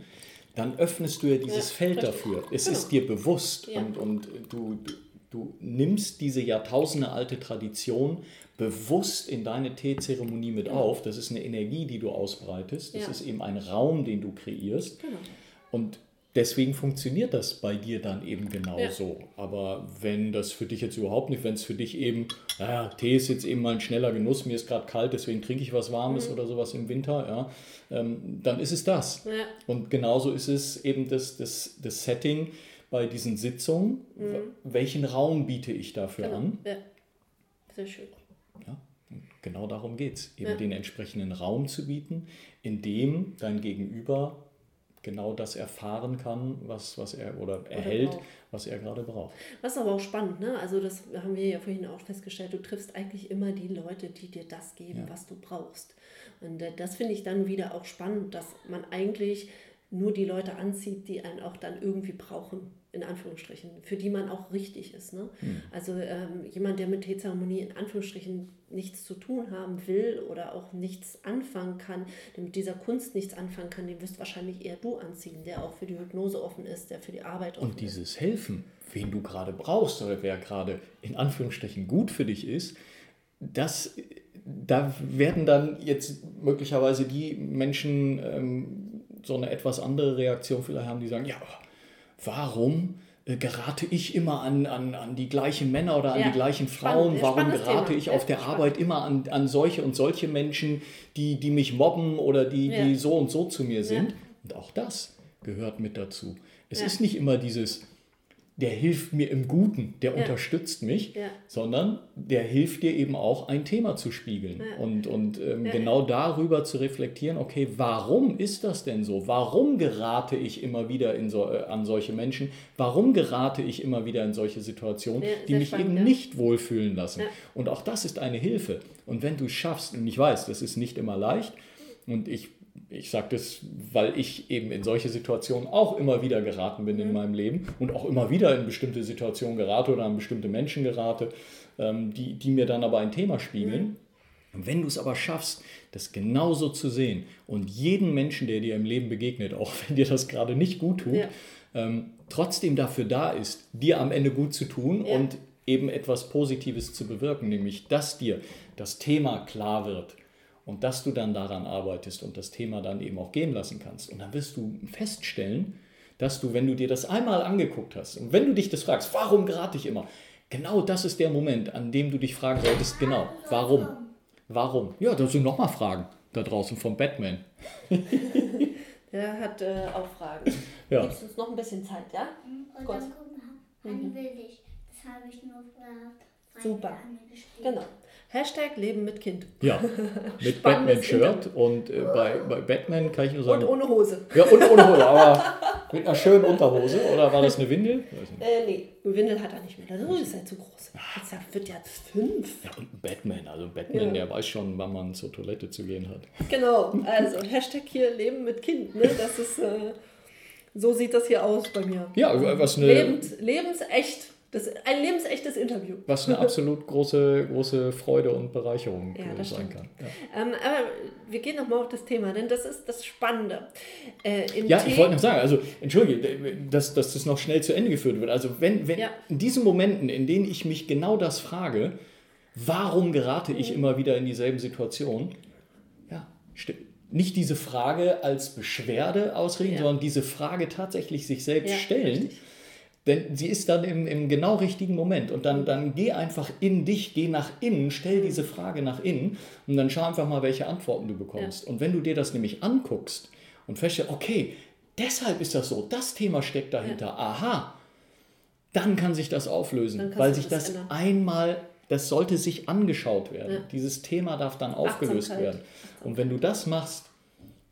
dann öffnest du ja dieses ja, Feld richtig. dafür. Es genau. ist dir bewusst ja. und, und du, du, du nimmst diese Jahrtausende alte Tradition bewusst in deine Teezeremonie mit genau. auf. Das ist eine Energie, die du ausbreitest. Das ist eben ein Raum, den du kreierst. Genau. Und deswegen funktioniert das bei dir dann eben genauso. Ja. Aber wenn das für dich jetzt überhaupt nicht, wenn es für dich eben, naja, Tee ist jetzt eben mal ein schneller Genuss, mir ist gerade kalt, deswegen trinke ich was Warmes mhm. oder sowas im Winter, ja, ähm, dann ist es das. Ja. Und genauso ist es eben das, das, das Setting bei diesen Sitzungen. Mhm. Welchen Raum biete ich dafür genau. an? Ja. Sehr schön. Ja, genau darum geht es, eben den entsprechenden Raum zu bieten, in dem dein Gegenüber genau das erfahren kann, was, was er oder erhält, oder was er gerade braucht. Ist aber auch spannend, ne? Also das haben wir ja vorhin auch festgestellt, du triffst eigentlich immer die Leute, die dir das geben, ja. was du brauchst. Und äh, das finde ich dann wieder auch spannend, dass man eigentlich nur die Leute anzieht, die einen auch dann irgendwie brauchen, in Anführungsstrichen, für die man auch richtig ist. Ne? Hm. Also ähm, jemand, der mit Teezeremonie in Anführungsstrichen nichts zu tun haben will oder auch nichts anfangen kann, der mit dieser Kunst nichts anfangen kann, den wirst wahrscheinlich eher du anziehen, der auch für die Hypnose offen ist, der für die Arbeit offen ist. Und dieses ist. Helfen, wen du gerade brauchst oder wer gerade in Anführungsstrichen gut für dich ist, das da werden dann jetzt möglicherweise die Menschen ähm, so eine etwas andere Reaktion vielleicht haben, die sagen, ja, warum äh, gerate ich immer an, an, an die gleichen Männer oder an ja. die gleichen Frauen? Spannend, warum gerate Thema. ich auf der. Arbeit immer an, an solche und solche Menschen, die, die mich mobben oder die, ja. die so und so zu mir sind? Und auch das gehört mit dazu. Es ist nicht immer dieses, der hilft mir im Guten, der ja. unterstützt mich, ja. sondern der hilft dir eben auch ein Thema zu spiegeln ja. und, und ähm, genau darüber zu reflektieren, okay, warum ist das denn so? Warum gerate ich immer wieder in so, äh, an solche Menschen? Warum gerate ich immer wieder in solche Situationen, die mich spannend, eben nicht wohlfühlen lassen? Und auch das ist eine Hilfe. Und wenn du es schaffst, und ich weiß, das ist nicht immer leicht, und ich ich sage das, weil ich eben in solche Situationen auch immer wieder geraten bin in mhm. meinem Leben und auch immer wieder in bestimmte Situationen gerate oder an bestimmte Menschen gerate, ähm, die, die mir dann aber ein Thema spiegeln. Mhm. wenn du es aber schaffst, das genauso zu sehen und jeden Menschen, der dir im Leben begegnet, auch wenn dir das gerade nicht gut tut, ja. ähm, trotzdem dafür da ist, dir am Ende gut zu tun ja. und eben etwas Positives zu bewirken, nämlich dass dir das Thema klar wird und dass du dann daran arbeitest und das Thema dann eben auch gehen lassen kannst. Und dann wirst du feststellen, dass du, wenn du dir das einmal angeguckt hast und wenn du dich das fragst, warum gerate ich immer, genau das ist der Moment, an dem du dich fragen solltest, genau, warum? Warum? Ja, da sind nochmal Fragen da draußen vom Batman. Der hat äh, auch Fragen. Ja. Gibst uns noch ein bisschen Zeit, ja? Und Gut. dann gucken, mhm. will ich. Das habe ich nur äh, Super. Genau. Hashtag Leben mit Kind. Ja, mit Batman-Shirt und äh, bei, bei Batman kann ich nur sagen. Und ohne Hose. Ja, und ohne Hose, aber mit einer schönen Unterhose. Oder war das eine Windel? Äh, nee, eine Windel hat er nicht mehr. Das ist ja zu groß. Jetzt wird ja fünf. Ja, und Batman. Also Batman, ja. der weiß schon, wann man zur Toilette zu gehen hat. Genau, also Hashtag hier Leben mit Kind. Ne? Das ist, äh, so sieht das hier aus bei mir. Ja, was eine. Lebend, lebensecht. Das ist ein lebensechtes Interview. Was eine absolut große, große Freude und Bereicherung ja, sein kann. Ja. Ähm, aber wir gehen nochmal auf das Thema, denn das ist das Spannende. Äh, ja, ich wollte noch sagen, also entschuldige, dass, dass das noch schnell zu Ende geführt wird. Also wenn, wenn ja. in diesen Momenten, in denen ich mich genau das frage, warum gerate ich mhm. immer wieder in dieselben Situationen, ja, nicht diese Frage als Beschwerde ausreden, sondern diese Frage tatsächlich sich selbst stellen. Richtig denn sie ist dann im, im genau richtigen Moment. Und dann, dann geh einfach in dich, geh nach innen, stell diese Frage nach innen und dann schau einfach mal, welche Antworten du bekommst. Ja. Und wenn du dir das nämlich anguckst und feststellst, okay, deshalb ist das so, das Thema steckt dahinter, ja. aha, dann kann sich das auflösen, weil sich das, das einmal, das sollte sich angeschaut werden. Ja. Dieses Thema darf dann aufgelöst werden. Und wenn du das machst,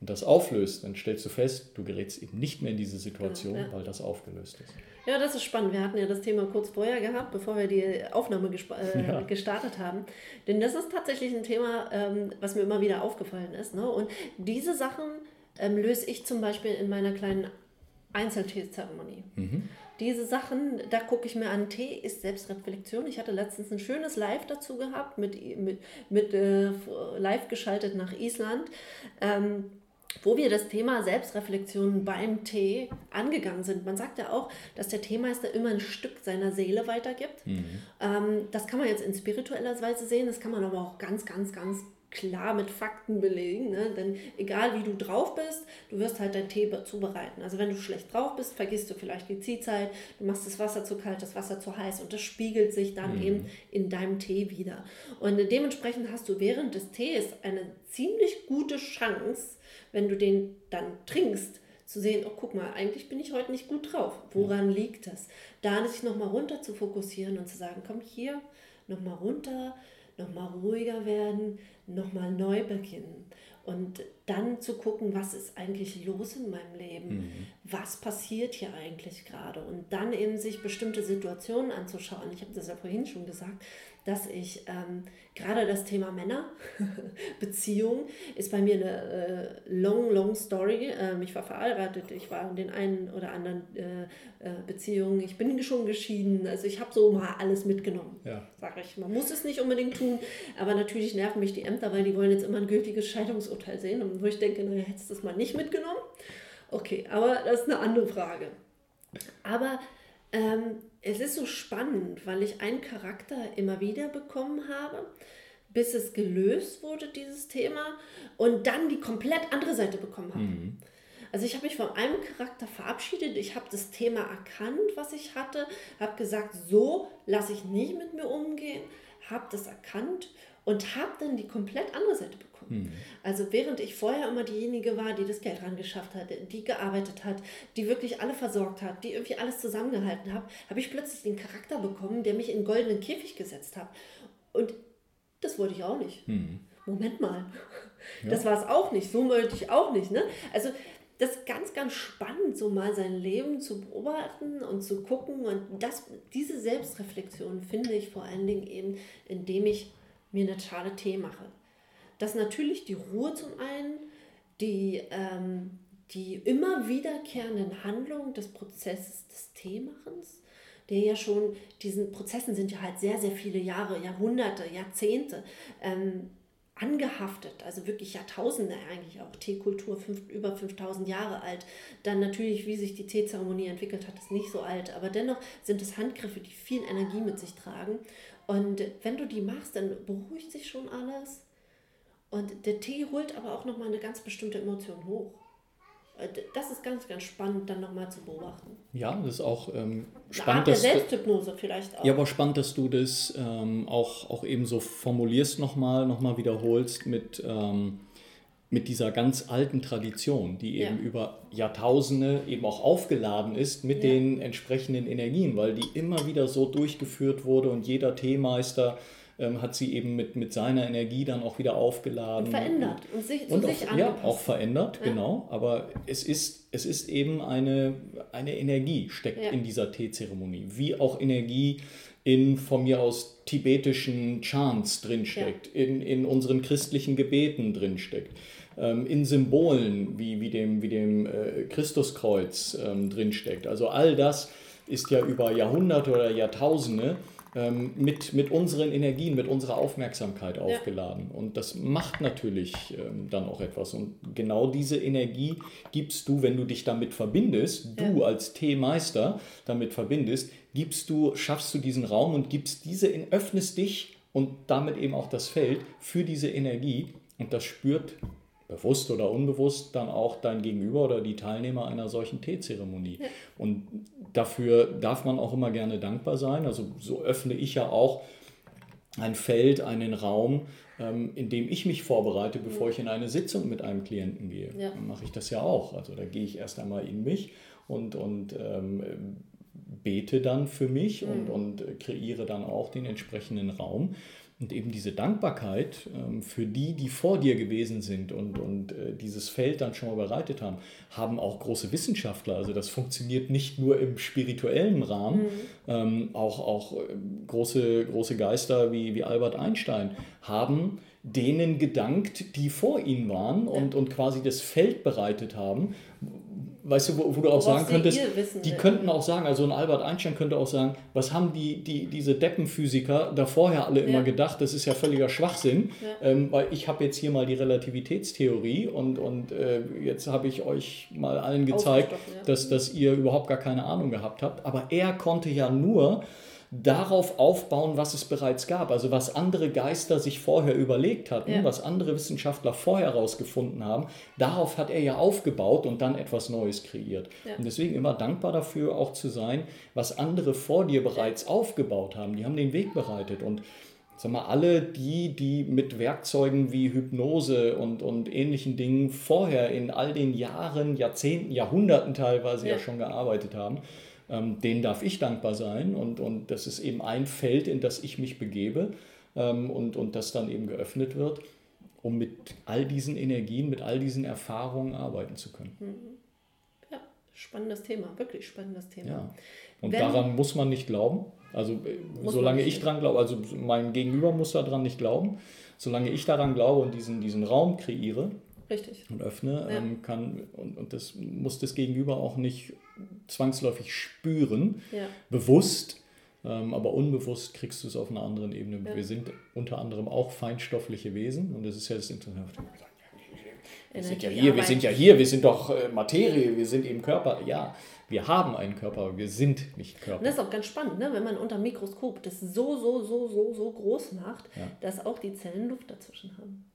und das auflöst, dann stellst du fest, du gerätst eben nicht mehr in diese Situation, genau, weil das aufgelöst ist. Ja, das ist spannend. Wir hatten ja das Thema kurz vorher gehabt, bevor wir die Aufnahme äh, ja. gestartet haben. Denn das ist tatsächlich ein Thema, ähm, was mir immer wieder aufgefallen ist. Ne? Und diese Sachen ähm, löse ich zum Beispiel in meiner kleinen Einzelteezeremonie. Mhm. Diese Sachen, da gucke ich mir an. Tee ist Selbstreflexion. Ich hatte letztens ein schönes Live dazu gehabt, mit, mit, mit äh, live geschaltet nach Island. Ähm, wo wir das Thema Selbstreflexion beim Tee angegangen sind. Man sagt ja auch, dass der Teemeister immer ein Stück seiner Seele weitergibt. Mhm. Ähm, das kann man jetzt in spiritueller Weise sehen, das kann man aber auch ganz, ganz, ganz klar mit Fakten belegen. Ne? Denn egal wie du drauf bist, du wirst halt deinen Tee zubereiten. Also wenn du schlecht drauf bist, vergisst du vielleicht die Ziehzeit, du machst das Wasser zu kalt, das Wasser zu heiß und das spiegelt sich dann mhm. eben in deinem Tee wieder. Und dementsprechend hast du während des Tees eine ziemlich gute Chance, wenn du den dann trinkst, zu sehen, oh guck mal, eigentlich bin ich heute nicht gut drauf. Woran liegt das? Da sich nochmal runter zu fokussieren und zu sagen, komm hier, nochmal runter, nochmal ruhiger werden, nochmal neu beginnen. Und dann zu gucken, was ist eigentlich los in meinem Leben? Mhm. Was passiert hier eigentlich gerade? Und dann eben sich bestimmte Situationen anzuschauen. Ich habe das ja vorhin schon gesagt, dass ich ähm, gerade das Thema Männer, Beziehung, ist bei mir eine äh, long, long Story. Ähm, ich war verheiratet, ich war in den einen oder anderen äh, äh, Beziehungen, ich bin schon geschieden. Also ich habe so mal alles mitgenommen, ja. sage ich. Man muss es nicht unbedingt tun, aber natürlich nerven mich die Ämter, weil die wollen jetzt immer ein gültiges Scheidungsurteil sehen. Und wo ich denke, naja, hättest du das mal nicht mitgenommen? Okay, aber das ist eine andere Frage. Aber ähm, es ist so spannend, weil ich einen Charakter immer wieder bekommen habe, bis es gelöst wurde, dieses Thema, und dann die komplett andere Seite bekommen habe. Mhm. Also ich habe mich von einem Charakter verabschiedet, ich habe das Thema erkannt, was ich hatte, habe gesagt, so lasse ich nicht mit mir umgehen, habe das erkannt und habe dann die komplett andere Seite bekommen. Mhm. Also während ich vorher immer diejenige war, die das Geld rangeschafft hat, die gearbeitet hat, die wirklich alle versorgt hat, die irgendwie alles zusammengehalten hat, habe ich plötzlich den Charakter bekommen, der mich in goldenen Käfig gesetzt hat. Und das wollte ich auch nicht. Mhm. Moment mal, ja. das war es auch nicht, so wollte ich auch nicht. Ne? Also das ist ganz, ganz spannend, so mal sein Leben zu beobachten und zu gucken. Und das, diese Selbstreflexion finde ich vor allen Dingen eben, indem ich mir eine Schale Tee mache. Das natürlich die Ruhe zum einen, die, ähm, die immer wiederkehrenden Handlungen des Prozesses des Teemachens, der ja schon, diesen Prozessen sind ja halt sehr, sehr viele Jahre, Jahrhunderte, Jahrzehnte ähm, angehaftet, also wirklich Jahrtausende eigentlich auch. Teekultur fünf, über 5000 Jahre alt. Dann natürlich, wie sich die Teezeremonie entwickelt hat, ist nicht so alt, aber dennoch sind es Handgriffe, die viel Energie mit sich tragen. Und wenn du die machst, dann beruhigt sich schon alles. Und der Tee holt aber auch nochmal eine ganz bestimmte Emotion hoch. Äh, das ist ganz, ganz spannend, dann nochmal zu beobachten. Ja, das ist auch ähm, spannend. Eine Art der Selbsthypnose vielleicht auch. Ja, aber spannend, dass du das ähm, auch, auch eben so formulierst nochmal, nochmal wiederholst mit, ähm, mit dieser ganz alten Tradition, die eben ja. über Jahrtausende eben auch aufgeladen ist mit ja. den entsprechenden Energien, weil die immer wieder so durchgeführt wurde und jeder Teemeister ähm, hat sie eben mit, mit seiner Energie dann auch wieder aufgeladen. Und verändert und sich, und sich auch, Ja, auch verändert, ja. genau. Aber es ist, es ist eben eine, eine Energie, steckt in dieser Teezeremonie. Wie auch Energie in von mir aus tibetischen Chants drinsteckt, ja. in, in unseren christlichen Gebeten drinsteckt, ähm, in Symbolen wie, wie dem, wie dem äh, Christuskreuz ähm, drinsteckt. Also all das ist ja über Jahrhunderte oder Jahrtausende ähm, mit, mit unseren Energien, mit unserer Aufmerksamkeit aufgeladen. Ja. Und das macht natürlich ähm, dann auch etwas. Und genau diese Energie gibst du, wenn du dich damit verbindest, du ja. als Teemeister damit verbindest, gibst du, schaffst du diesen Raum und gibst diese, öffnest dich und damit eben auch das Feld für diese Energie. Und das spürt bewusst oder unbewusst dann auch dein Gegenüber oder die Teilnehmer einer solchen Teezeremonie. Ja. Und dafür darf man auch immer gerne dankbar sein. Also so öffne ich ja auch ein Feld, einen Raum, ähm, in dem ich mich vorbereite, bevor ich in eine Sitzung mit einem Klienten gehe. Ja. Dann mache ich das ja auch. Also da gehe ich erst einmal in mich und, und ähm, bete dann für mich mhm. und, und kreiere dann auch den entsprechenden Raum. Und eben diese Dankbarkeit ähm, für die, die vor dir gewesen sind und, und äh, dieses Feld dann schon mal bereitet haben, haben auch große Wissenschaftler. Also das funktioniert nicht nur im spirituellen Rahmen, mhm. ähm, auch, auch äh, große, große Geister wie, wie Albert Einstein haben denen gedankt, die vor ihnen waren und, und quasi das Feld bereitet haben, weißt du, wo, wo du auch Worauf sagen könntest, die könnten auch sagen, also ein Albert Einstein könnte auch sagen, was haben die, die diese Deppenphysiker da vorher alle immer ja. gedacht, das ist ja völliger Schwachsinn, ja. ähm, weil ich habe jetzt hier mal die Relativitätstheorie und, und äh, jetzt habe ich euch mal allen gezeigt, ja. dass, dass ihr überhaupt gar keine Ahnung gehabt habt, aber er konnte ja nur darauf aufbauen, was es bereits gab. Also was andere Geister sich vorher überlegt hatten, ja. was andere Wissenschaftler vorher herausgefunden haben, darauf hat er ja aufgebaut und dann etwas Neues kreiert. Ja. Und deswegen immer dankbar dafür auch zu sein, was andere vor dir bereits aufgebaut haben. Die haben den Weg bereitet und sag mal, alle die, die mit Werkzeugen wie Hypnose und, und ähnlichen Dingen vorher in all den Jahren, Jahrzehnten, Jahrhunderten teilweise ja, ja schon gearbeitet haben, ähm, denen darf ich dankbar sein und, und das ist eben ein Feld, in das ich mich begebe ähm, und, und das dann eben geöffnet wird, um mit all diesen Energien, mit all diesen Erfahrungen arbeiten zu können. Mhm. Ja, spannendes Thema, wirklich spannendes Thema. Ja. Und Wenn, daran muss man nicht glauben. Also äh, solange ich dran glaube, also mein Gegenüber muss daran nicht glauben, solange ich daran glaube und diesen, diesen Raum kreiere, Richtig. und öffne, ja. ähm, kann, und, und das muss das Gegenüber auch nicht zwangsläufig spüren, ja. bewusst, ähm, aber unbewusst kriegst du es auf einer anderen Ebene. Ja. Wir sind unter anderem auch feinstoffliche Wesen und das ist ja das Interessante. Wir sind ja hier, wir sind ja hier, wir sind doch äh, Materie, wir sind eben Körper. Ja, wir haben einen Körper, aber wir sind nicht Körper. Und das ist auch ganz spannend, ne? wenn man unter dem Mikroskop das so, so, so, so, so groß macht, ja. dass auch die Zellen Luft dazwischen haben.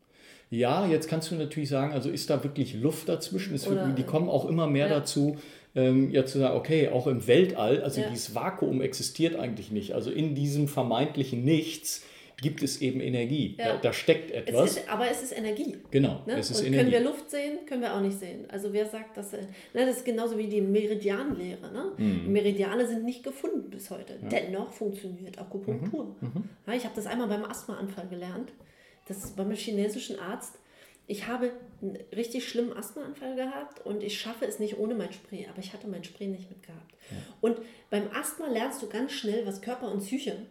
Ja, jetzt kannst du natürlich sagen, also ist da wirklich Luft dazwischen? Wird, die kommen auch immer mehr ja. dazu, ähm, ja zu sagen, okay, auch im Weltall, also ja. dieses Vakuum existiert eigentlich nicht. Also in diesem vermeintlichen Nichts gibt es eben Energie. Ja. Da, da, steckt etwas. Es ist, aber es ist Energie. Genau, ne? es ist Und Energie. Können wir Luft sehen, können wir auch nicht sehen. Also wer sagt, dass... Ne, das ist genauso wie die Meridianlehre. Ne? Mhm. Meridiane sind nicht gefunden bis heute. Ja. Dennoch funktioniert Akupunktur. Mhm. Mhm. Ja, ich habe das einmal beim Asthmaanfall gelernt. Das ist beim chinesischen Arzt. Ich habe einen richtig schlimmen Asthmaanfall gehabt und ich schaffe es nicht ohne mein Spray, aber ich hatte mein Spray nicht mitgehabt. Ja. Und beim Asthma lernst du ganz schnell, was Körper und Psyche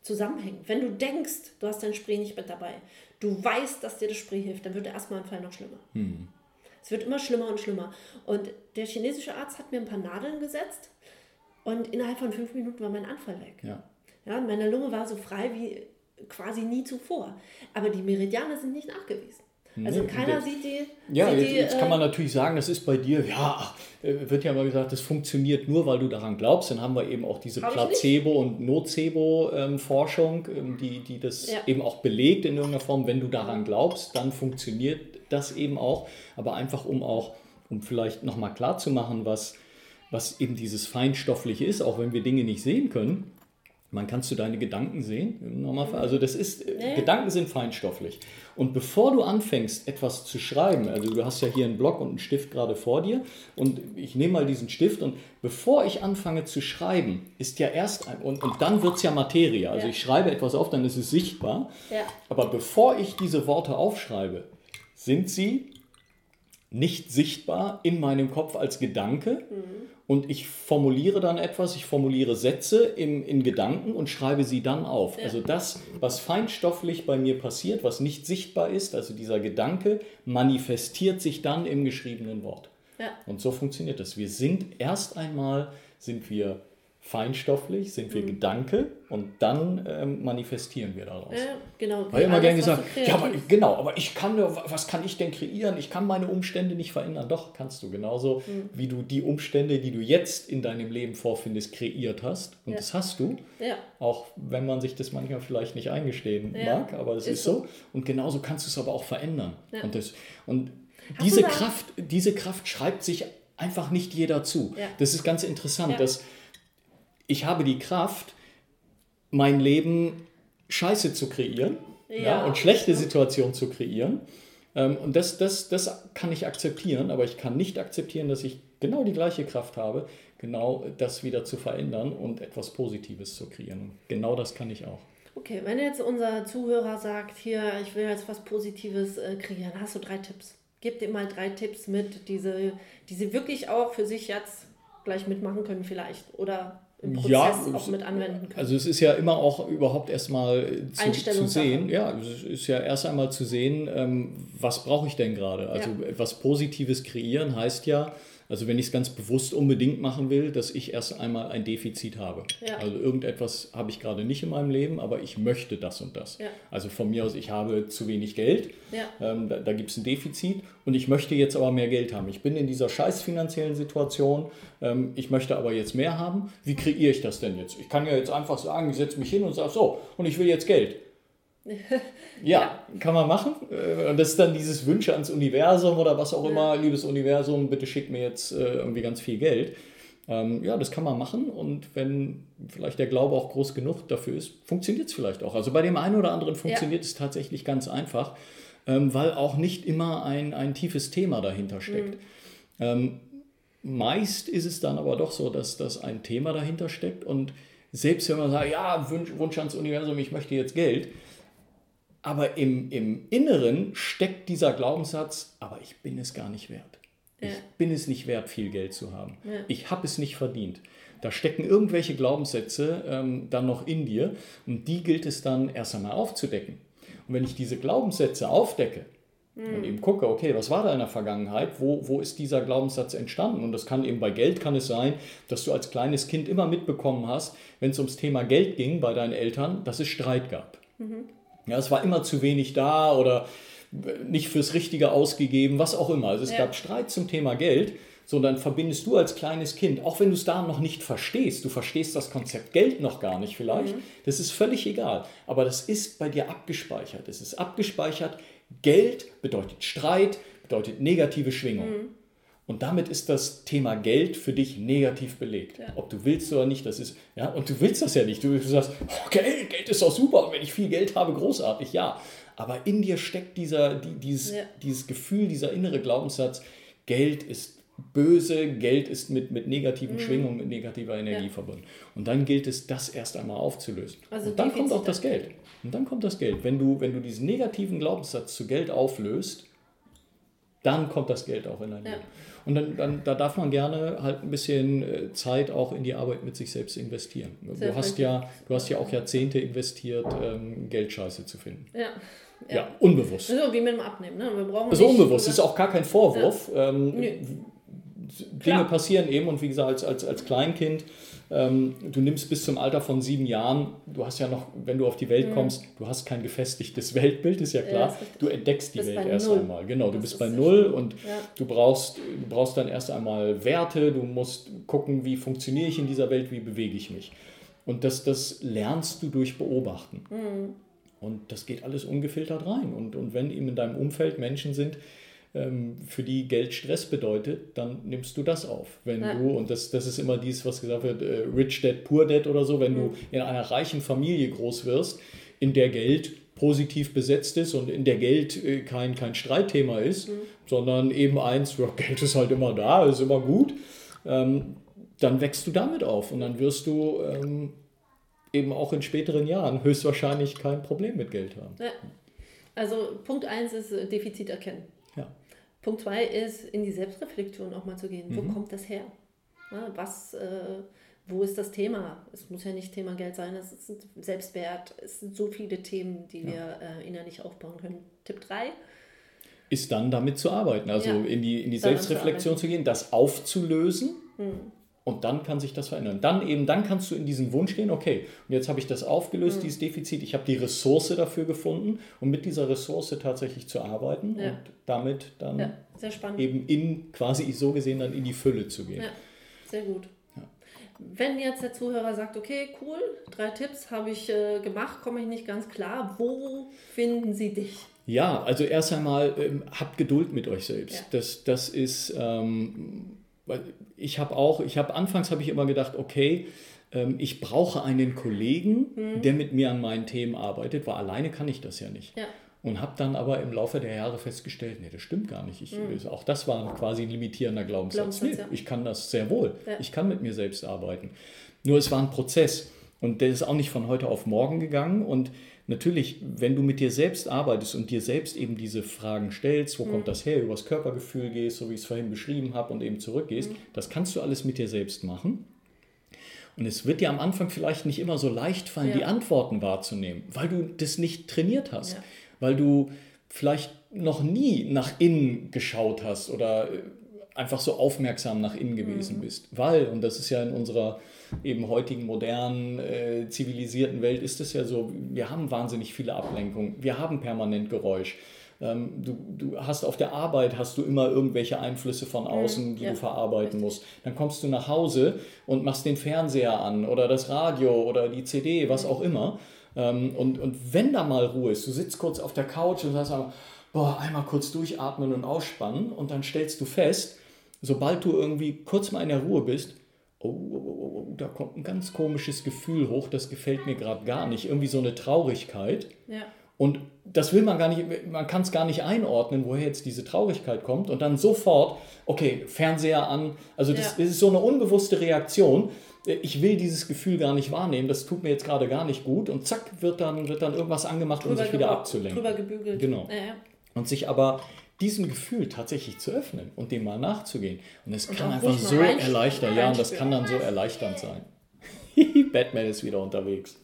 zusammenhängen. Wenn du denkst, du hast dein Spray nicht mit dabei, du weißt, dass dir das Spray hilft, dann wird der Asthmaanfall noch schlimmer. Mhm. Es wird immer schlimmer und schlimmer. Und der chinesische Arzt hat mir ein paar Nadeln gesetzt und innerhalb von fünf Minuten war mein Anfall weg. Ja. Ja, meine Lunge war so frei wie quasi nie zuvor. Aber die Meridiane sind nicht nachgewiesen. Also keiner das, sieht die. Ja, sieht jetzt, die, jetzt, kann man äh, natürlich sagen, das ist bei dir, ja, äh, wird ja mal gesagt, das funktioniert nur, weil du daran glaubst. Dann haben wir eben auch diese Placebo- und Nocebo-Forschung, ähm, die, die das ja. eben auch belegt in irgendeiner Form. Wenn du daran glaubst, dann funktioniert das eben auch. Aber einfach, um auch, um vielleicht nochmal klarzumachen, was, was eben dieses Feinstoffliche ist, auch wenn wir Dinge nicht sehen können man kannst du deine Gedanken sehen im Normalfall. Also das ist, äh, Gedanken sind feinstofflich. Und bevor du anfängst, etwas zu schreiben, also du hast ja hier einen Block und einen Stift gerade vor dir und ich nehme mal diesen Stift und bevor ich anfange zu schreiben, ist ja erst ein, und, und dann wird es ja Materie. Also ja. ich schreibe etwas auf, dann ist es sichtbar. Ja. Aber bevor ich diese Worte aufschreibe, sind sie nicht sichtbar in meinem Kopf als Gedanke. Mhm und ich formuliere dann etwas, ich formuliere Sätze im, in Gedanken und schreibe sie dann auf. Ja. Also das, was feinstofflich bei mir passiert, was nicht sichtbar ist, also dieser Gedanke, manifestiert sich dann im geschriebenen Wort. Ja. Und so funktioniert das. Wir sind erst einmal, sind wir feinstofflich, sind wir mhm. Gedanke und dann ähm, manifestieren wir daraus. Ja, genau. Weil immer gerne gesagt, ja, aber, genau, aber ich kann, was kann ich denn kreieren? Ich kann meine Umstände nicht verändern. Doch, kannst du. Genauso mhm. wie du die Umstände, die du jetzt in deinem Leben vorfindest, kreiert hast. Und ja. das hast du. Ja. Auch wenn man sich das manchmal vielleicht nicht eingestehen ja. mag, aber es ist, ist so. so. Und genauso kannst du es aber auch verändern. Und, das, und diese Kraft, diese Kraft schreibt sich einfach nicht jeder zu. Das ist ganz interessant, dass ich habe die Kraft, mein Leben scheiße zu kreieren ja. ja und schlechte Situationen zu kreieren. Ähm, und das, das, das kann ich akzeptieren, aber ich kann nicht akzeptieren, dass ich genau die gleiche Kraft habe, genau das wieder zu verändern und etwas Positives zu kreieren. Genau das kann ich auch. Okay, wenn jetzt unser Zuhörer sagt, hier, ich will jetzt was Positives äh, kreieren, hast du drei Tipps? Gib dir mal drei Tipps mit, die sie, die sie wirklich auch für sich jetzt gleich mitmachen können vielleicht oder im Prozess ja, auch mit anwenden können. Also es ist ja immer auch überhaupt erstmal zu, zu sehen, ja, es ist ja erst einmal zu sehen, ähm, was brauche ich denn gerade? Also ja. etwas Positives kreieren heißt ja, also wenn ich es ganz bewusst unbedingt machen will, dass ich erst einmal ein Defizit habe. Ja. Also irgendetwas habe ich gerade nicht in meinem Leben, aber ich möchte das und das. Ja. Also von mir aus, ich habe zu wenig Geld, ja. ähm, da, da gibt es ein Defizit und ich möchte jetzt aber mehr Geld haben. Ich bin in dieser scheiß finanziellen Situation, ähm, ich möchte aber jetzt mehr haben. Wie kreiere ich das denn jetzt? Ich kann ja jetzt einfach sagen, ich setze mich hin und sage so, und ich will jetzt Geld. ja, ja, kann man machen. Äh, und das ist dann dieses Wünsche ans Universum oder was auch immer, liebes Universum, bitte schick mir jetzt äh, irgendwie ganz viel Geld. Ähm, ja, das kann man machen und wenn vielleicht der Glaube auch groß genug dafür ist, funktioniert es vielleicht auch. Also bei dem einen oder anderen funktioniert ja. es tatsächlich ganz einfach, ähm, weil auch nicht immer ein, ein tiefes Thema dahinter steckt. Mhm. Ähm, meist ist es dann aber doch so, dass, dass ein Thema dahinter steckt und selbst wenn man sagt, ja, Wunsch, Wunsch ans Universum, ich möchte jetzt Geld, aber im, im Inneren steckt dieser Glaubenssatz, aber ich bin es gar nicht wert. Ja. Ich bin es nicht wert, viel Geld zu haben. Ja. Ich habe es nicht verdient. Da stecken irgendwelche Glaubenssätze ähm, dann noch in dir und die gilt es dann erst einmal aufzudecken. Und wenn ich diese Glaubenssätze aufdecke mhm. und eben gucke, okay, was war da in der Vergangenheit, wo, wo ist dieser Glaubenssatz entstanden? Und das kann eben bei Geld kann es sein, dass du als kleines Kind immer mitbekommen hast, wenn es ums Thema Geld ging bei deinen Eltern, dass es Streit gab. Mhm. Ja, es war immer zu wenig da oder nicht fürs Richtige ausgegeben, was auch immer. Also es ja. gab Streit zum Thema Geld. So, dann verbindest du als kleines Kind, auch wenn du es da noch nicht verstehst, du verstehst das Konzept Geld noch gar nicht vielleicht, mhm. das ist völlig egal. Aber das ist bei dir abgespeichert. Es ist abgespeichert, Geld bedeutet Streit, bedeutet negative Schwingung. Mhm. Und damit ist das Thema Geld für dich negativ belegt. Ja. Ob du willst oder nicht, das ist, ja, und du willst das ja nicht. Du, sagst, oh, Geld, Geld ist doch super, wenn ich viel Geld habe, großartig, ja. Aber in dir steckt dieser, die, dieses, ja. dieses Gefühl, dieser innere Glaubenssatz, Geld ist böse, Geld ist mit, mit negativen mhm. Schwingungen, mit negativer Energie ja. verbunden. Und dann gilt es, das erst einmal aufzulösen. Also und dann kommt auch das Geld. Und dann kommt das Geld. Wenn du, wenn du diesen negativen Glaubenssatz zu Geld auflöst, dann kommt das Geld auch in dein Leben. Und dann, dann da darf man gerne halt ein bisschen äh, Zeit auch in die Arbeit mit sich selbst investieren. Sehr du hast ja, du hast ja auch Jahrzehnte investiert, ähm, Geldscheiße zu finden. Ja. Ja, ja unbewusst. So wie mit dem Abnehmen. Ne? Wir brauchen also unbewusst, das ist auch gar kein Vorwurf. Ja. Ähm, Dinge passieren eben und wie gesagt, als, als, als Kleinkind du nimmst bis zum Alter von sieben Jahren, du hast ja noch, wenn du auf die Welt mhm. kommst, du hast kein gefestigtes Weltbild, ist ja klar. Ja, du entdeckst die Welt erst null. einmal. Genau, du das bist bei Null und ja. du, brauchst, du brauchst dann erst einmal Werte, du musst gucken, wie funktioniere ich in dieser Welt, wie bewege ich mich. Und das, das lernst du durch Beobachten. Mhm. Und das geht alles ungefiltert rein. Und, und wenn eben in deinem Umfeld Menschen sind, ähm, für die Geld Stress bedeutet, dann nimmst du das auf. Wenn ja. du, und das, das ist immer dies, was gesagt wird, äh, Rich Dad, Poor Dad oder so, wenn mhm. du in einer reichen Familie groß wirst, in der Geld positiv besetzt ist und in der Geld äh, kein, kein Streitthema ist, mhm. sondern eben eins, ja, Geld ist halt immer da, ist immer gut, ähm, dann wächst du damit auf und dann wirst du ähm, eben auch in späteren Jahren höchstwahrscheinlich kein Problem mit Geld haben. Ja. Also Punkt 1 ist äh, Defizit erkennen. Punkt zwei ist, in die Selbstreflexion auch mal zu gehen. Mhm. Wo kommt das her? was, äh, wo ist das Thema? Es muss ja nicht Thema Geld sein, es ist Selbstwert. Es sind so viele Themen, die ja. wir äh, innerlich aufbauen können. Tipp 3. Ist dann damit zu arbeiten, also ja. in die, in die Selbstreflexion zu, zu, gehen, das aufzulösen. Mhm und dann kann sich das verändern. Dann eben, dann kannst du in diesen Wunsch gehen, okay, und jetzt habe ich das aufgelöst, mhm. dieses Defizit, ich habe die Ressource dafür gefunden, um mit dieser Ressource tatsächlich zu arbeiten ja. und damit dann ja, eben in, quasi so gesehen, dann in die Fülle zu gehen. Ja, sehr gut. Wenn jetzt der Zuhörer sagt, okay, cool, drei Tipps habe ich äh, gemacht, komme ich nicht ganz klar, wo finden Sie dich? Ja, also erst einmal ähm, habt Geduld mit euch selbst. Das, das ist... Ähm, ich habe auch, ich habe anfangs habe ich immer gedacht, okay, ähm, ich brauche einen Kollegen, mhm. der mit mir an meinen Themen arbeitet, weil alleine kann ich das ja nicht. Ja. Und habe dann aber im Laufe der Jahre festgestellt, nee, das stimmt gar nicht. Ich, mhm. Auch das war quasi ein limitierender Glaubenssatz. Glaubenssatz nee, ja. Ich kann das sehr wohl. Ja. Ich kann mit mir selbst arbeiten. Nur es war ein Prozess und der ist auch nicht von heute auf morgen gegangen und natürlich, wenn du mit dir selbst arbeitest und dir selbst eben diese Fragen stellst, wo mhm. kommt das her, übers Körpergefühl gehst, so wie ich es vorhin beschrieben habe und eben zurückgehst, mhm. das kannst du alles mit dir selbst machen. Und es wird dir am Anfang vielleicht nicht immer so leicht fallen, ja. die Antworten wahrzunehmen, weil du das nicht trainiert hast, ja. weil du vielleicht noch nie nach innen geschaut hast oder äh, einfach so aufmerksam nach innen gewesen mhm. bist. Weil, und das ist ja in unserer eben heutigen modernen, äh, zivilisierten Welt, ist es ja so, wir haben wahnsinnig viele Ablenkungen, wir haben permanent Geräusch. Ähm, du, du hast auf der Arbeit hast du immer irgendwelche Einflüsse von mhm. außen, die ja, du verarbeiten richtig. musst. Dann kommst du nach Hause und machst den Fernseher an oder das Radio oder die CD, was auch immer. Ähm, und, und wenn da mal Ruhe ist, du sitzt kurz auf der Couch und sagst, boah, einmal kurz durchatmen und ausspannen und dann stellst du fest, sobald du irgendwie kurz mal in der Ruhe bist, oh, oh, oh, oh da kommt ein ganz komisches Gefühl hoch, das gefällt mir gerade gar nicht. Irgendwie so eine Traurigkeit. Ja. Und das will man gar nicht, man kann es gar nicht einordnen, woher jetzt diese Traurigkeit kommt. Und dann sofort, okay, Fernseher an. Also das, ja. ist so eine unbewusste Reaktion. Ich will dieses Gefühl gar nicht wahrnehmen, das tut mir jetzt gerade gar nicht gut. Und zack, wird dann, wird dann irgendwas angemacht, drüber um sich wieder abzulenken. Drüber gebügelt. Genau. Ja, und sich aber diesem Gefühl tatsächlich zu öffnen und dem mal nachzugehen. Und es kann einfach so erleichtern, ja, und das kann dann so erleichternd sein. Batman ist wieder unterwegs.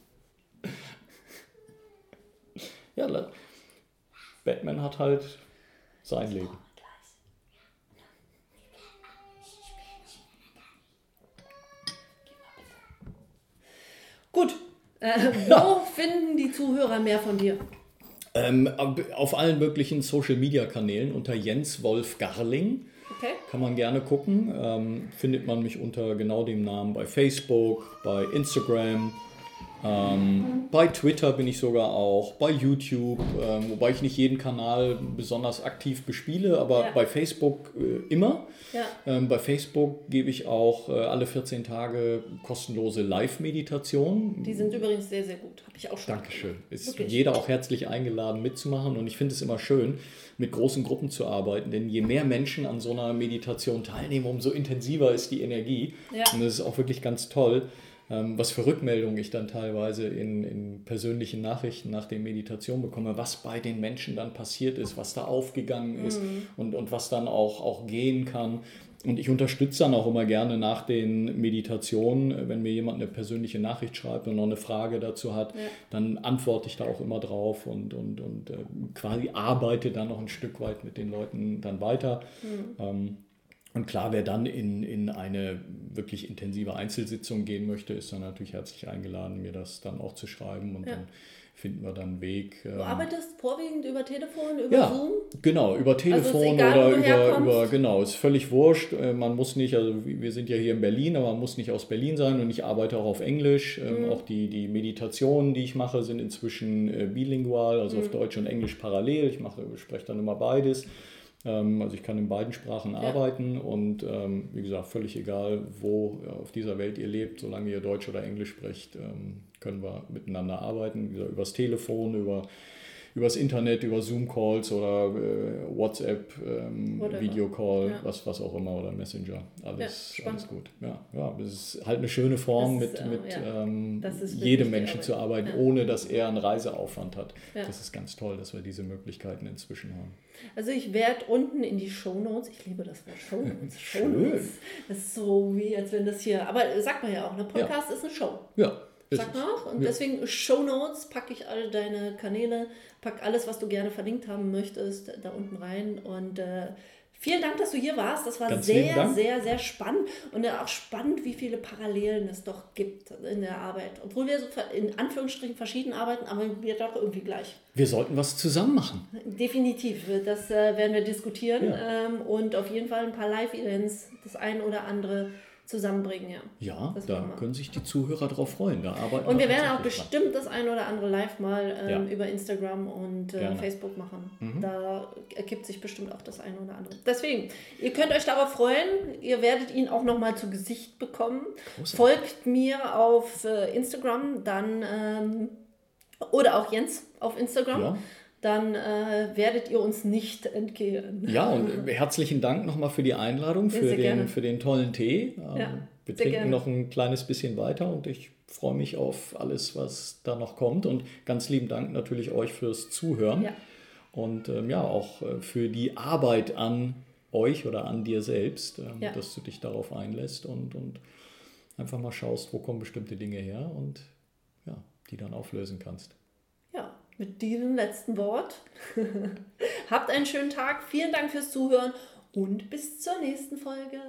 ja, Batman hat halt sein Leben. Gut, äh, wo finden die Zuhörer mehr von dir? Ähm, auf allen möglichen Social-Media-Kanälen unter Jens Wolf Garling. Okay. Kann man gerne gucken. Ähm, findet man mich unter genau dem Namen bei Facebook, bei Instagram. Ähm, bei Twitter bin ich sogar auch, bei YouTube, ähm, wobei ich nicht jeden Kanal besonders aktiv bespiele, aber ja. bei Facebook äh, immer. Ja. Ähm, bei Facebook gebe ich auch äh, alle 14 Tage kostenlose Live-Meditationen. Die sind übrigens sehr, sehr gut. Habe ich auch schon. Dankeschön. Ist Wirklich? jeder auch herzlich eingeladen mitzumachen und ich finde es immer schön, mit großen Gruppen zu arbeiten, denn je mehr Menschen an so einer Meditation teilnehmen, umso intensiver ist die Energie. Ja. Und das ist auch wirklich ganz toll. Ähm, was für Rückmeldungen ich dann teilweise in, in persönlichen Nachrichten nach der Meditation bekomme, was bei den Menschen dann passiert ist, was da aufgegangen ist mhm. und, und was dann auch, auch gehen kann. Und ich unterstütze dann auch immer gerne nach den Meditationen, wenn mir jemand eine persönliche Nachricht schreibt und noch eine Frage dazu hat, ja. dann antworte ich da auch immer drauf und, und, und äh, quasi arbeite dann noch ein Stück weit mit den Leuten dann weiter. Mhm. Ähm, und klar, wer dann in, in eine wirklich intensive Einzelsitzung gehen möchte, ist dann natürlich herzlich eingeladen, mir das dann auch zu schreiben und ja. dann finden wir dann einen Weg. Du ähm, arbeitest vorwiegend über Telefon, über ja, Zoom? Genau, über also Telefon also oder über, über, genau, ist völlig wurscht. Äh, man muss nicht, also wir sind ja hier in Berlin, aber man muss nicht aus Berlin sein und ich arbeite auch auf Englisch. Ähm, mhm. Auch die, die Meditationen, die ich mache, sind inzwischen äh, bilingual, also mhm. auf Deutsch und Englisch parallel. Ich mache, spreche dann immer beides. Ähm, also ich kann in beiden Sprachen ja. arbeiten und ähm, wie gesagt, völlig egal, wo auf dieser Welt ihr lebt, solange ihr Deutsch oder Englisch sprecht, ähm, können wir miteinander arbeiten, wie gesagt, übers Telefon, über übers Internet, über Zoom-Calls oder äh, WhatsApp, ähm, Videocall, ja. was, was auch immer oder Messenger. Alles, ja, alles gut. Ja, ja, das ist halt eine schöne Form, ist, mit, äh, mit ähm, jedem Menschen zu arbeiten, ohne dass er einen Reiseaufwand hat. Das ist ganz toll, dass wir diese Möglichkeiten inzwischen haben. Also ich werde unten in die Shownotes, ich liebe das Wort Shownotes. Shownotes. Das ist so wie, als wenn das hier, aber sagt man ja auch, eine Podcast ist eine Show. Ja. Sag nach. Und ja. deswegen Show Notes packe ich alle deine Kanäle, pack alles, was du gerne verlinkt haben möchtest, da unten rein. Und äh, vielen Dank, dass du hier warst. Das war Ganz sehr, sehr, sehr spannend. Und auch spannend, wie viele Parallelen es doch gibt in der Arbeit. Obwohl wir so in Anführungsstrichen verschieden arbeiten, aber wir doch irgendwie gleich. Wir sollten was zusammen machen. Definitiv. Das äh, werden wir diskutieren. Ja. Ähm, und auf jeden Fall ein paar Live-Events, das ein oder andere zusammenbringen, ja. Ja, da können sich die Zuhörer drauf freuen. Da arbeiten und wir werden auch bestimmt das ein oder andere live mal ähm, ja. über Instagram und äh, Facebook machen. Mhm. Da ergibt sich bestimmt auch das eine oder andere. Deswegen, ihr könnt euch darauf freuen. Ihr werdet ihn auch noch mal zu Gesicht bekommen. Großartig. Folgt mir auf äh, Instagram, dann ähm, oder auch Jens auf Instagram. Ja dann äh, werdet ihr uns nicht entgehen. Ja, und herzlichen Dank nochmal für die Einladung, für, den, für den tollen Tee. Ähm, ja, wir trinken gerne. noch ein kleines bisschen weiter und ich freue mich auf alles, was da noch kommt. Und ganz lieben Dank natürlich euch fürs Zuhören. Ja. Und ähm, ja, auch äh, für die Arbeit an euch oder an dir selbst, ähm, ja. dass du dich darauf einlässt und, und einfach mal schaust, wo kommen bestimmte Dinge her und ja, die dann auflösen kannst mit diesem letzten Wort. Habt einen schönen Tag, vielen Dank fürs Zuhören und bis zur nächsten Folge.